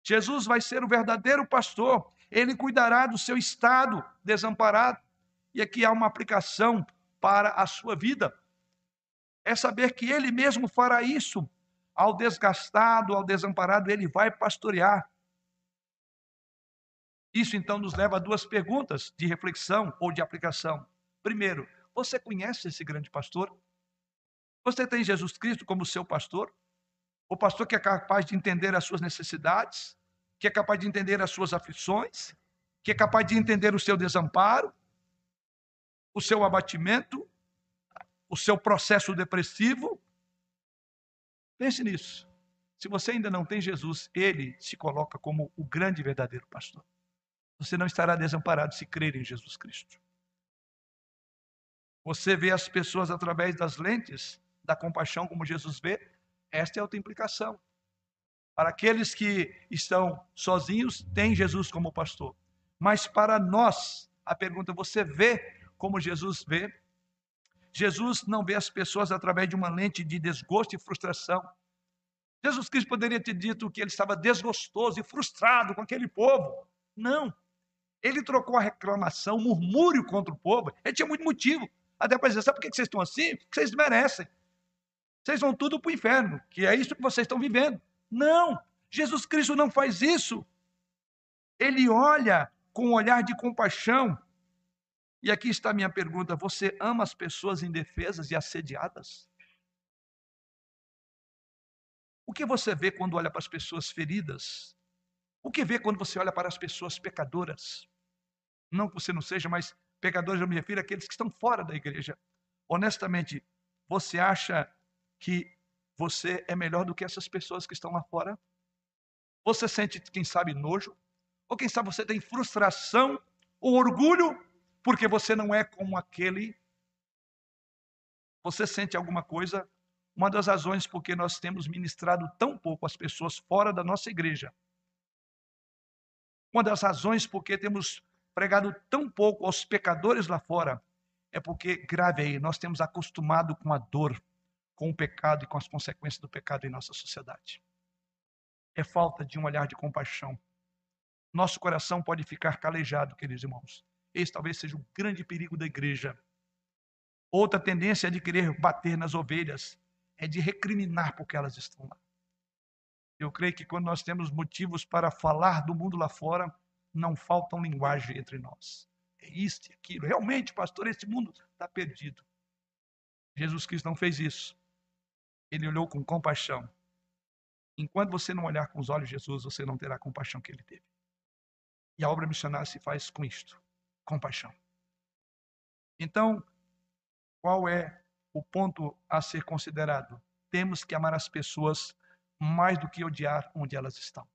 Jesus vai ser o verdadeiro pastor, ele cuidará do seu estado desamparado. E aqui há uma aplicação para a sua vida. É saber que ele mesmo fará isso. Ao desgastado, ao desamparado, ele vai pastorear. Isso então nos leva a duas perguntas de reflexão ou de aplicação. Primeiro, você conhece esse grande pastor? Você tem Jesus Cristo como seu pastor? O pastor que é capaz de entender as suas necessidades, que é capaz de entender as suas aflições, que é capaz de entender o seu desamparo, o seu abatimento, o seu processo depressivo. Pense nisso. Se você ainda não tem Jesus, ele se coloca como o grande e verdadeiro pastor. Você não estará desamparado se crer em Jesus Cristo. Você vê as pessoas através das lentes da compaixão, como Jesus vê, esta é outra implicação. Para aqueles que estão sozinhos, tem Jesus como pastor. Mas para nós, a pergunta: você vê como Jesus vê? Jesus não vê as pessoas através de uma lente de desgosto e frustração. Jesus Cristo poderia ter dito que ele estava desgostoso e frustrado com aquele povo. Não. Ele trocou a reclamação, o murmúrio contra o povo. Ele tinha muito motivo. Até para dizer, sabe por que vocês estão assim? Porque vocês merecem. Vocês vão tudo para o inferno, que é isso que vocês estão vivendo. Não, Jesus Cristo não faz isso. Ele olha com um olhar de compaixão. E aqui está a minha pergunta: você ama as pessoas indefesas e assediadas? O que você vê quando olha para as pessoas feridas? O que vê quando você olha para as pessoas pecadoras? Não que você não seja, mas pecadores eu me refiro àqueles que estão fora da igreja. Honestamente, você acha que você é melhor do que essas pessoas que estão lá fora? Você sente, quem sabe, nojo? Ou quem sabe você tem frustração ou orgulho porque você não é como aquele? Você sente alguma coisa? Uma das razões porque nós temos ministrado tão pouco às pessoas fora da nossa igreja. Uma das razões porque temos pregado tão pouco aos pecadores lá fora é porque, grave aí, nós temos acostumado com a dor, com o pecado e com as consequências do pecado em nossa sociedade. É falta de um olhar de compaixão. Nosso coração pode ficar calejado, queridos irmãos. Esse talvez seja o grande perigo da igreja. Outra tendência é de querer bater nas ovelhas, é de recriminar porque elas estão lá. Eu creio que quando nós temos motivos para falar do mundo lá fora, não faltam linguagem entre nós. É isto e aquilo. Realmente, pastor, esse mundo está perdido. Jesus Cristo não fez isso. Ele olhou com compaixão. Enquanto você não olhar com os olhos de Jesus, você não terá a compaixão que ele teve. E a obra missionária se faz com isto: compaixão. Então, qual é o ponto a ser considerado? Temos que amar as pessoas mais do que odiar onde elas estão.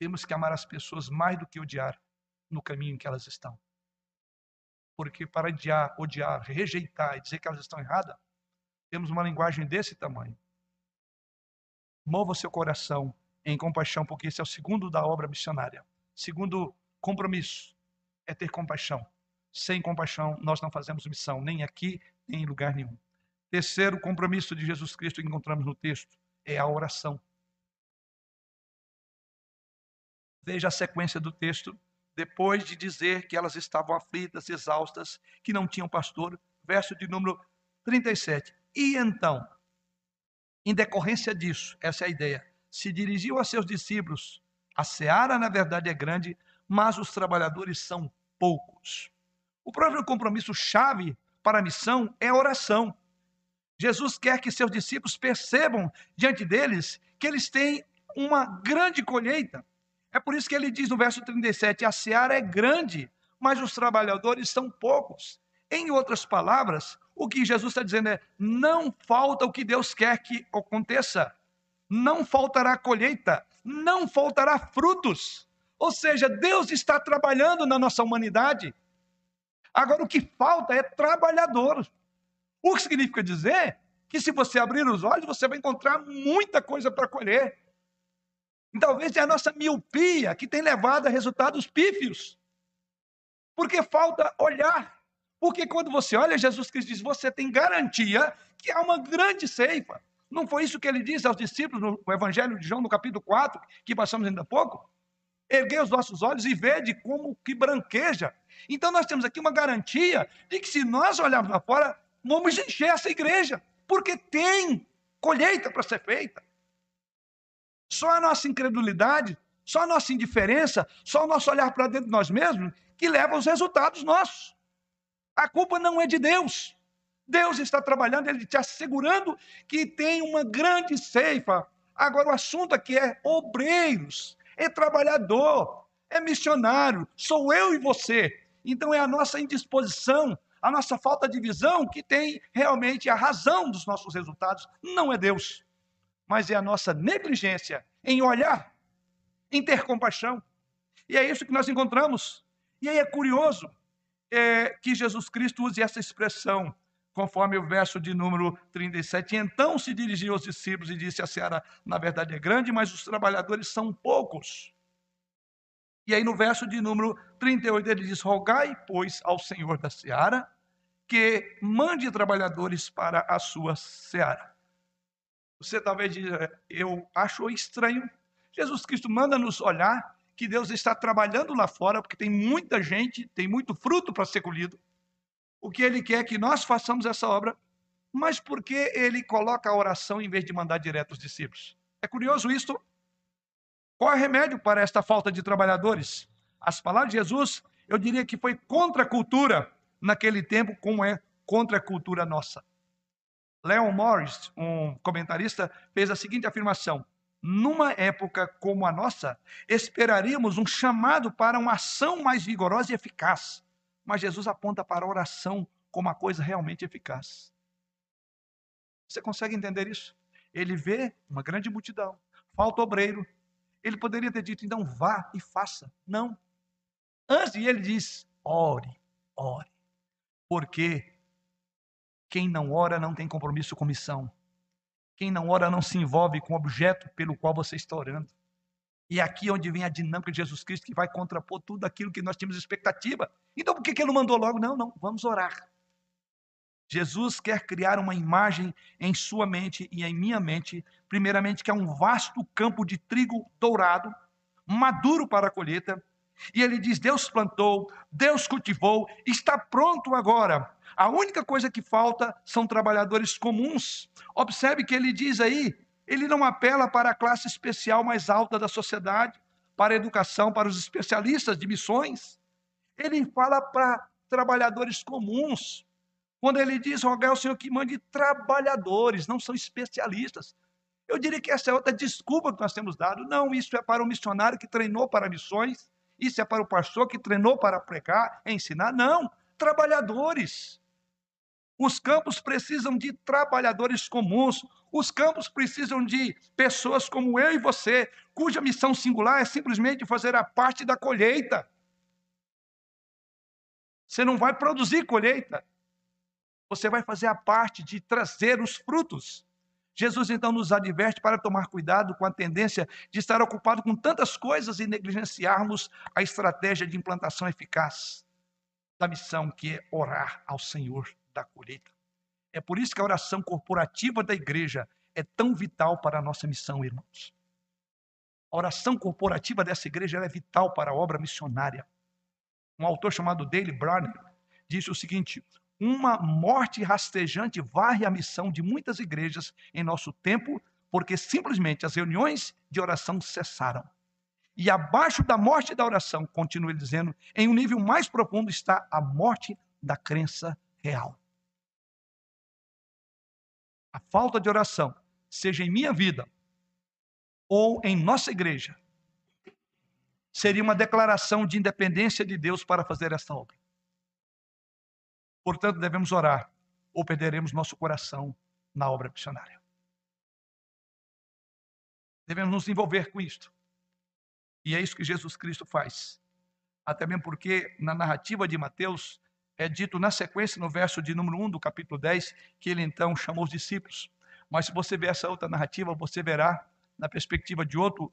Temos que amar as pessoas mais do que odiar no caminho em que elas estão. Porque para odiar, odiar, rejeitar e dizer que elas estão erradas, temos uma linguagem desse tamanho. Mova seu coração em compaixão, porque esse é o segundo da obra missionária. Segundo compromisso é ter compaixão. Sem compaixão, nós não fazemos missão, nem aqui, nem em lugar nenhum. Terceiro compromisso de Jesus Cristo que encontramos no texto é a oração. Veja a sequência do texto. Depois de dizer que elas estavam aflitas, exaustas, que não tinham pastor, verso de número 37. E então, em decorrência disso, essa é a ideia, se dirigiu a seus discípulos. A seara, na verdade, é grande, mas os trabalhadores são poucos. O próprio compromisso chave para a missão é a oração. Jesus quer que seus discípulos percebam diante deles que eles têm uma grande colheita. É por isso que ele diz no verso 37: a seara é grande, mas os trabalhadores são poucos. Em outras palavras, o que Jesus está dizendo é: não falta o que Deus quer que aconteça, não faltará colheita, não faltará frutos. Ou seja, Deus está trabalhando na nossa humanidade. Agora, o que falta é trabalhador. O que significa dizer que se você abrir os olhos, você vai encontrar muita coisa para colher. Talvez é a nossa miopia que tem levado a resultados pífios. Porque falta olhar. Porque quando você olha, Jesus Cristo diz: você tem garantia que há uma grande ceifa. Não foi isso que ele disse aos discípulos no Evangelho de João, no capítulo 4, que passamos ainda há pouco? Erguei os vossos olhos e vede como que branqueja. Então nós temos aqui uma garantia de que se nós olharmos lá fora, vamos encher essa igreja, porque tem colheita para ser feita. Só a nossa incredulidade, só a nossa indiferença, só o nosso olhar para dentro de nós mesmos que leva aos resultados nossos. A culpa não é de Deus. Deus está trabalhando, Ele te assegurando que tem uma grande ceifa. Agora, o assunto aqui é obreiros, é trabalhador, é missionário, sou eu e você. Então, é a nossa indisposição, a nossa falta de visão que tem realmente a razão dos nossos resultados. Não é Deus, mas é a nossa negligência em olhar, em ter compaixão. E é isso que nós encontramos. E aí é curioso é, que Jesus Cristo use essa expressão conforme o verso de número 37. Então se dirigiu aos discípulos e disse: A seara, na verdade, é grande, mas os trabalhadores são poucos. E aí, no verso de número 38, ele diz: Rogai, pois, ao Senhor da seara que mande trabalhadores para a sua seara. Você talvez diga: Eu acho estranho. Jesus Cristo manda nos olhar que Deus está trabalhando lá fora, porque tem muita gente, tem muito fruto para ser colhido o que ele quer que nós façamos essa obra, mas por que ele coloca a oração em vez de mandar direto os discípulos? É curioso isto. Qual é o remédio para esta falta de trabalhadores? As palavras de Jesus, eu diria que foi contra a cultura naquele tempo, como é contra a cultura nossa. Leon Morris, um comentarista, fez a seguinte afirmação: numa época como a nossa, esperaríamos um chamado para uma ação mais vigorosa e eficaz. Mas Jesus aponta para a oração como a coisa realmente eficaz. Você consegue entender isso? Ele vê uma grande multidão, falta obreiro. Ele poderia ter dito, então vá e faça. Não. Antes ele diz, ore, ore. Porque quem não ora não tem compromisso com missão. Quem não ora não se envolve com o objeto pelo qual você está orando. E é aqui onde vem a dinâmica de Jesus Cristo, que vai contrapor tudo aquilo que nós tínhamos expectativa. Então, por que, que ele não mandou logo? Não, não, vamos orar. Jesus quer criar uma imagem em sua mente e em minha mente, primeiramente, que é um vasto campo de trigo dourado, maduro para a colheita. E ele diz: Deus plantou, Deus cultivou, está pronto agora. A única coisa que falta são trabalhadores comuns. Observe que ele diz aí ele não apela para a classe especial mais alta da sociedade, para a educação, para os especialistas de missões. Ele fala para trabalhadores comuns. Quando ele diz, rogai ao Senhor que mande trabalhadores, não são especialistas. Eu diria que essa é outra desculpa que nós temos dado. Não, isso é para o missionário que treinou para missões, isso é para o pastor que treinou para pregar, ensinar. Não, trabalhadores. Os campos precisam de trabalhadores comuns. Os campos precisam de pessoas como eu e você, cuja missão singular é simplesmente fazer a parte da colheita. Você não vai produzir colheita. Você vai fazer a parte de trazer os frutos. Jesus então nos adverte para tomar cuidado com a tendência de estar ocupado com tantas coisas e negligenciarmos a estratégia de implantação eficaz da missão que é orar ao Senhor da colheita. É por isso que a oração corporativa da igreja é tão vital para a nossa missão, irmãos. A oração corporativa dessa igreja é vital para a obra missionária. Um autor chamado Dale Brown disse o seguinte: uma morte rastejante varre a missão de muitas igrejas em nosso tempo, porque simplesmente as reuniões de oração cessaram. E abaixo da morte da oração, continua ele dizendo, em um nível mais profundo está a morte da crença real a falta de oração, seja em minha vida ou em nossa igreja, seria uma declaração de independência de Deus para fazer esta obra. Portanto, devemos orar ou perderemos nosso coração na obra missionária. Devemos nos envolver com isto. E é isso que Jesus Cristo faz. Até mesmo porque na narrativa de Mateus, é dito na sequência, no verso de número 1 do capítulo 10, que ele então chamou os discípulos. Mas se você ver essa outra narrativa, você verá, na perspectiva de outro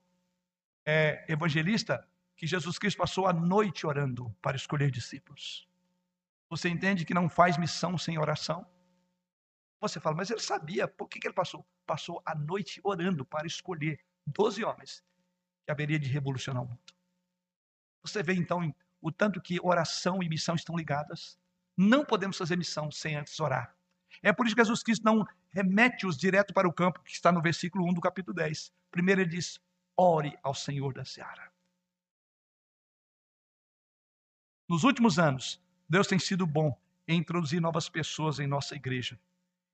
é, evangelista que Jesus Cristo passou a noite orando para escolher discípulos. Você entende que não faz missão sem oração? Você fala, mas ele sabia, por que, que ele passou? Passou a noite orando para escolher doze homens que haveria de revolucionar o mundo. Você vê então o tanto que oração e missão estão ligadas? Não podemos fazer missão sem antes orar. É por isso que Jesus Cristo não remete-os direto para o campo, que está no versículo 1 do capítulo 10. Primeiro ele diz: ore ao Senhor da seara. Nos últimos anos, Deus tem sido bom em introduzir novas pessoas em nossa igreja.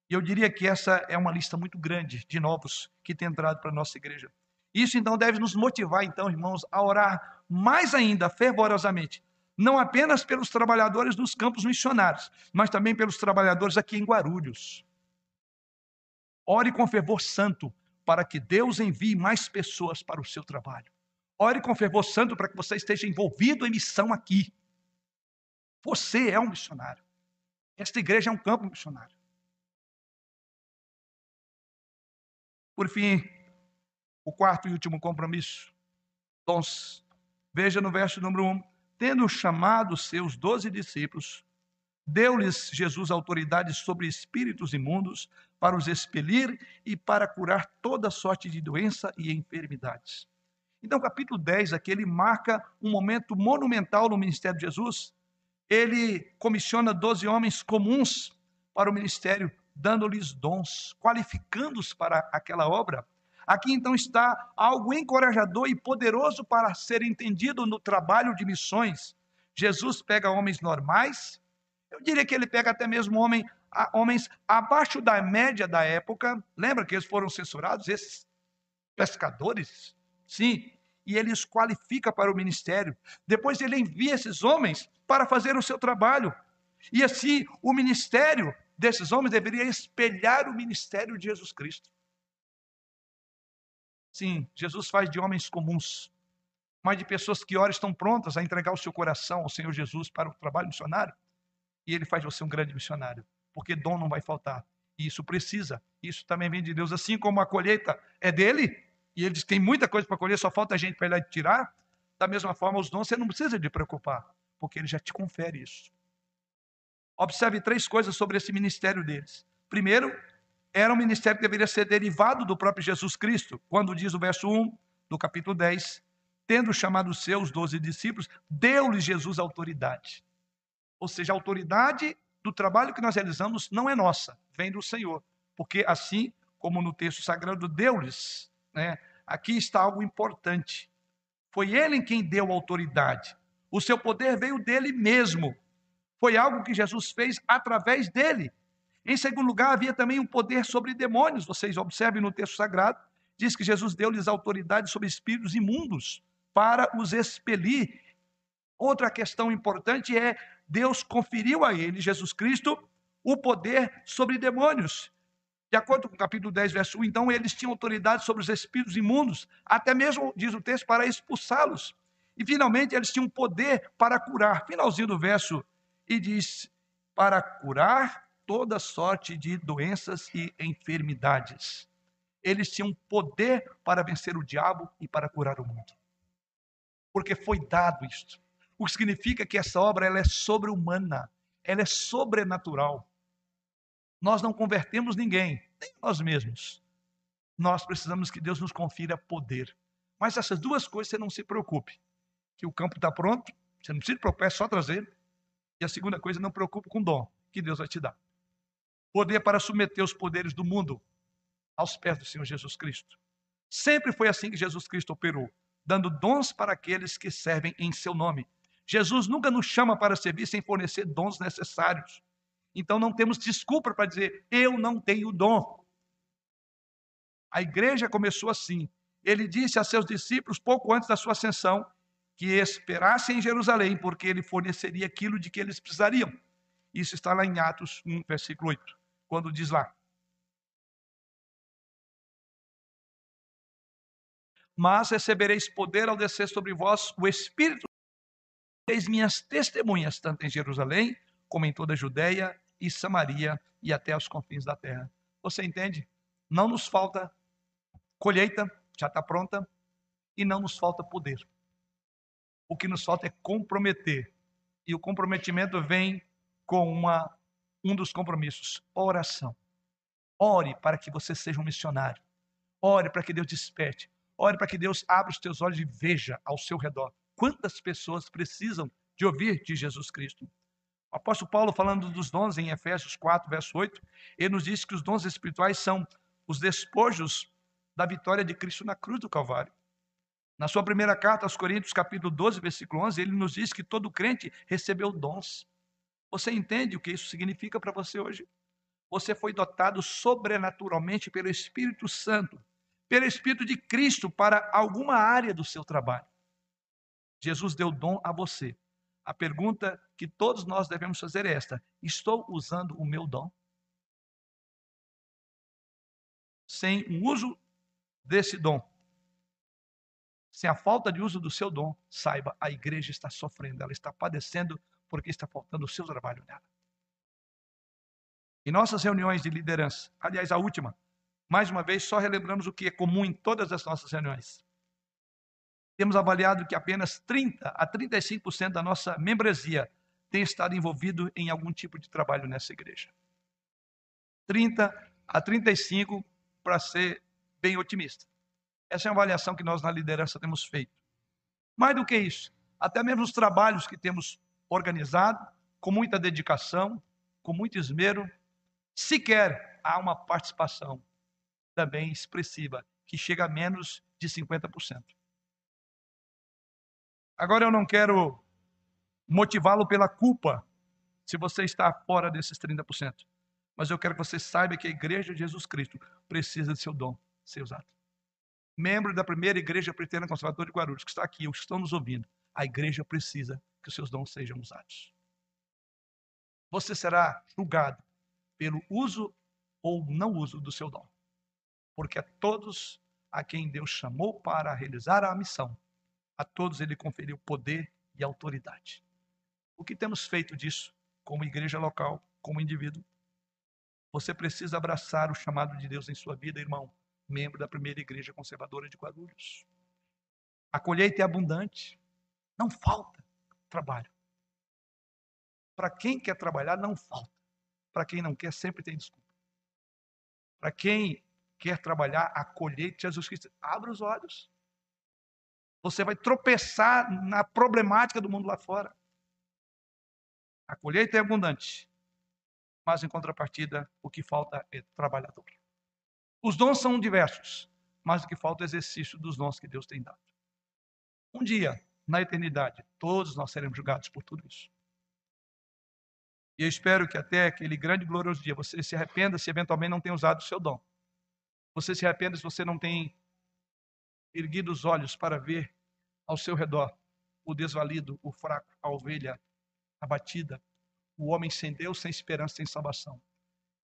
E eu diria que essa é uma lista muito grande de novos que tem entrado para a nossa igreja. Isso então deve nos motivar, então, irmãos, a orar mais ainda fervorosamente, não apenas pelos trabalhadores dos campos missionários, mas também pelos trabalhadores aqui em Guarulhos. Ore com fervor santo para que Deus envie mais pessoas para o seu trabalho. Ore com fervor santo para que você esteja envolvido em missão aqui. Você é um missionário. Esta igreja é um campo missionário. Por fim, o quarto e último compromisso. Dons. Veja no verso número 1. Tendo chamado seus doze discípulos, deu-lhes Jesus autoridade sobre espíritos imundos para os expelir e para curar toda sorte de doença e enfermidades. Então, capítulo 10 aqui, ele marca um momento monumental no ministério de Jesus. Ele comissiona doze homens comuns para o ministério dando-lhes dons, qualificando-os para aquela obra. Aqui então está algo encorajador e poderoso para ser entendido no trabalho de missões. Jesus pega homens normais, eu diria que ele pega até mesmo homem, homens abaixo da média da época. Lembra que eles foram censurados, esses pescadores? Sim, e ele os qualifica para o ministério. Depois ele envia esses homens para fazer o seu trabalho. E assim, o ministério desses homens deveria espelhar o ministério de Jesus Cristo. Sim, Jesus faz de homens comuns, mas de pessoas que ora estão prontas a entregar o seu coração ao Senhor Jesus para o trabalho missionário. E ele faz você um grande missionário, porque dom não vai faltar. E isso precisa, isso também vem de Deus. Assim como a colheita é dele, e ele diz que tem muita coisa para colher, só falta gente para ele tirar, da mesma forma os dons você não precisa de preocupar, porque ele já te confere isso. Observe três coisas sobre esse ministério deles. Primeiro, era um ministério que deveria ser derivado do próprio Jesus Cristo, quando diz o verso 1 do capítulo 10, tendo chamado os seus doze discípulos, deu-lhes Jesus autoridade. Ou seja, a autoridade do trabalho que nós realizamos não é nossa, vem do Senhor. Porque assim como no texto sagrado deu-lhes, né, aqui está algo importante. Foi ele quem deu autoridade. O seu poder veio dele mesmo. Foi algo que Jesus fez através dele. Em segundo lugar, havia também um poder sobre demônios. Vocês observem no texto sagrado, diz que Jesus deu-lhes autoridade sobre espíritos imundos para os expelir. Outra questão importante é Deus conferiu a ele, Jesus Cristo, o poder sobre demônios. De acordo com o capítulo 10, verso 1, então eles tinham autoridade sobre os espíritos imundos, até mesmo, diz o texto, para expulsá-los. E finalmente eles tinham poder para curar. Finalzinho do verso e diz: para curar toda sorte de doenças e enfermidades. Eles tinham poder para vencer o diabo e para curar o mundo. Porque foi dado isto. O que significa que essa obra ela é sobre-humana, ela é sobrenatural. Nós não convertemos ninguém, nem nós mesmos. Nós precisamos que Deus nos confira poder. Mas essas duas coisas você não se preocupe. Que o campo está pronto, você não precisa de preocupar, é só trazer. E a segunda coisa, não preocupe com dom que Deus vai te dar. Poder para submeter os poderes do mundo aos pés do Senhor Jesus Cristo. Sempre foi assim que Jesus Cristo operou, dando dons para aqueles que servem em seu nome. Jesus nunca nos chama para servir sem fornecer dons necessários. Então não temos desculpa para dizer, eu não tenho dom. A igreja começou assim. Ele disse a seus discípulos, pouco antes da sua ascensão, que esperassem em Jerusalém, porque ele forneceria aquilo de que eles precisariam. Isso está lá em Atos 1, versículo 8, quando diz lá. Mas recebereis poder ao descer sobre vós o Espírito, seis minhas testemunhas, tanto em Jerusalém, como em toda a Judéia e Samaria e até os confins da terra. Você entende? Não nos falta colheita, já está pronta, e não nos falta poder. O que nos falta é comprometer. E o comprometimento vem com uma, um dos compromissos: oração. Ore para que você seja um missionário. Ore para que Deus desperte. Ore para que Deus abra os teus olhos e veja ao seu redor quantas pessoas precisam de ouvir de Jesus Cristo. O apóstolo Paulo, falando dos dons em Efésios 4, verso 8, ele nos diz que os dons espirituais são os despojos da vitória de Cristo na cruz do Calvário. Na sua primeira carta aos Coríntios, capítulo 12, versículo 11, ele nos diz que todo crente recebeu dons. Você entende o que isso significa para você hoje? Você foi dotado sobrenaturalmente pelo Espírito Santo, pelo Espírito de Cristo para alguma área do seu trabalho. Jesus deu dom a você. A pergunta que todos nós devemos fazer é esta: estou usando o meu dom? Sem o uso desse dom, sem a falta de uso do seu dom, saiba, a igreja está sofrendo, ela está padecendo porque está faltando o seu trabalho nela. Em nossas reuniões de liderança, aliás, a última, mais uma vez, só relembramos o que é comum em todas as nossas reuniões. Temos avaliado que apenas 30 a 35% da nossa membresia tem estado envolvido em algum tipo de trabalho nessa igreja. 30 a 35 para ser bem otimista. Essa é uma avaliação que nós na liderança temos feito. Mais do que isso, até mesmo os trabalhos que temos organizado, com muita dedicação, com muito esmero, sequer há uma participação também expressiva, que chega a menos de 50%. Agora eu não quero motivá-lo pela culpa se você está fora desses 30%. Mas eu quero que você saiba que a igreja de Jesus Cristo precisa de seu dom ser usado membro da primeira igreja presbiteriana conservadora de Guarulhos, que está aqui, os que estão nos ouvindo, a igreja precisa que os seus dons sejam usados. Você será julgado pelo uso ou não uso do seu dom. Porque a todos a quem Deus chamou para realizar a missão, a todos ele conferiu poder e autoridade. O que temos feito disso como igreja local, como indivíduo? Você precisa abraçar o chamado de Deus em sua vida, irmão membro da primeira igreja conservadora de Guarulhos. A colheita é abundante, não falta trabalho. Para quem quer trabalhar, não falta. Para quem não quer, sempre tem desculpa. Para quem quer trabalhar, a colheita, Jesus Cristo, abre os olhos. Você vai tropeçar na problemática do mundo lá fora. A colheita é abundante, mas em contrapartida, o que falta é trabalhador. Os dons são diversos, mas o que falta é o exercício dos dons que Deus tem dado. Um dia, na eternidade, todos nós seremos julgados por tudo isso. E eu espero que até aquele grande e glorioso dia você se arrependa se eventualmente não tem usado o seu dom. Você se arrependa se você não tem erguido os olhos para ver ao seu redor o desvalido, o fraco, a ovelha abatida, o homem sem Deus, sem esperança, sem salvação.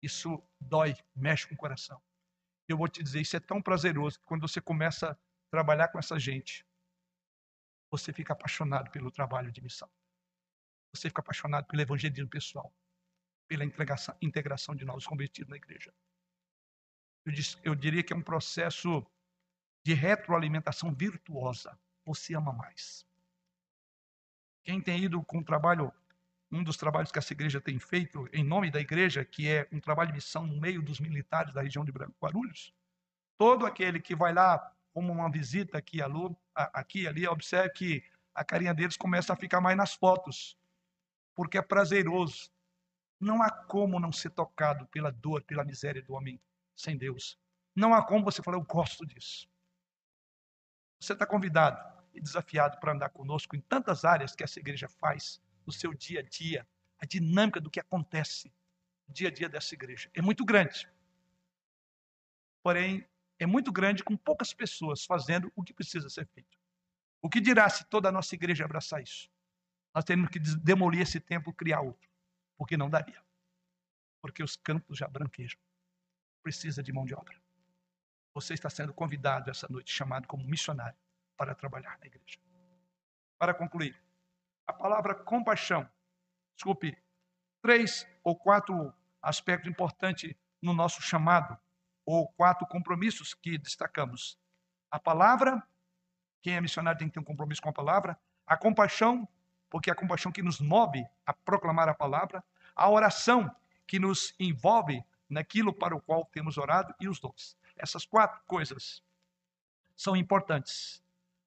Isso dói, mexe com o coração eu vou te dizer, isso é tão prazeroso que quando você começa a trabalhar com essa gente, você fica apaixonado pelo trabalho de missão. Você fica apaixonado pelo evangelismo pessoal, pela integração, de novos convertidos na igreja. Eu, diria que é um processo de retroalimentação virtuosa. Você ama mais. Quem tem ido com o trabalho um dos trabalhos que essa igreja tem feito em nome da igreja, que é um trabalho de missão no meio dos militares da região de Guarulhos. Todo aquele que vai lá como uma visita aqui, alô, aqui e ali, observe que a carinha deles começa a ficar mais nas fotos, porque é prazeroso. Não há como não ser tocado pela dor, pela miséria do homem sem Deus. Não há como você falar, eu gosto disso. Você está convidado e desafiado para andar conosco em tantas áreas que essa igreja faz no seu dia a dia, a dinâmica do que acontece no dia a dia dessa igreja. É muito grande. Porém, é muito grande com poucas pessoas fazendo o que precisa ser feito. O que dirá se toda a nossa igreja abraçar isso? Nós temos que demolir esse templo criar outro, porque não daria. Porque os campos já branquejam. Precisa de mão de obra. Você está sendo convidado essa noite, chamado como missionário, para trabalhar na igreja. Para concluir, a palavra compaixão. Desculpe, três ou quatro aspectos importantes no nosso chamado, ou quatro compromissos que destacamos: a palavra, Quem é missionário tem que ter um compromisso com a palavra. A compaixão, porque é a compaixão que nos move a proclamar a palavra. A oração, que nos envolve naquilo para o qual temos orado. E os dons. Essas quatro coisas são importantes.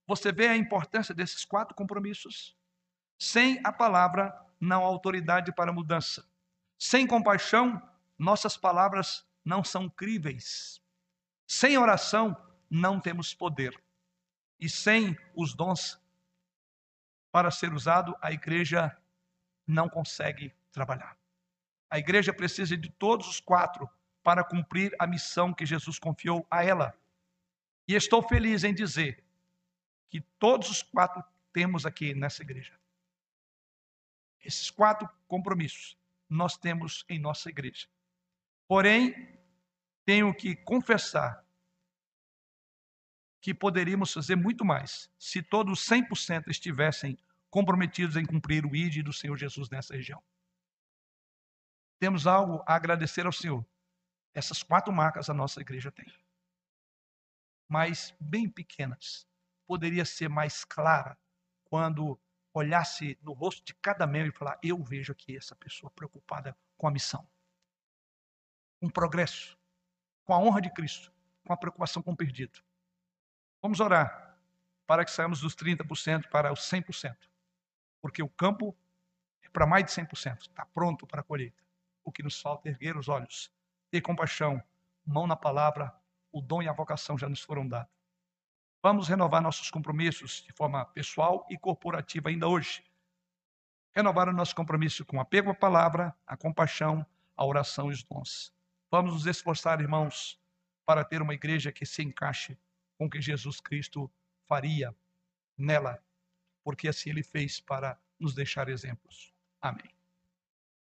Você vê a importância desses quatro compromissos? Sem a palavra, não há autoridade para mudança. Sem compaixão, nossas palavras não são críveis. Sem oração, não temos poder. E sem os dons para ser usado, a igreja não consegue trabalhar. A igreja precisa de todos os quatro para cumprir a missão que Jesus confiou a ela. E estou feliz em dizer que todos os quatro temos aqui nessa igreja. Esses quatro compromissos nós temos em nossa igreja. Porém, tenho que confessar que poderíamos fazer muito mais se todos 100% estivessem comprometidos em cumprir o ID do Senhor Jesus nessa região. Temos algo a agradecer ao Senhor. Essas quatro marcas a nossa igreja tem. Mas bem pequenas. Poderia ser mais clara quando olhasse no rosto de cada membro e falar: Eu vejo aqui essa pessoa preocupada com a missão, o progresso, com a honra de Cristo, com a preocupação com o perdido. Vamos orar para que saímos dos 30% para os 100%, porque o campo é para mais de 100%, está pronto para a colheita. O que nos falta é erguer os olhos, ter compaixão, mão na palavra, o dom e a vocação já nos foram dados. Vamos renovar nossos compromissos de forma pessoal e corporativa ainda hoje. Renovar o nosso compromisso com apego à palavra, a compaixão, a oração e os dons. Vamos nos esforçar, irmãos, para ter uma igreja que se encaixe com o que Jesus Cristo faria nela, porque assim ele fez para nos deixar exemplos. Amém.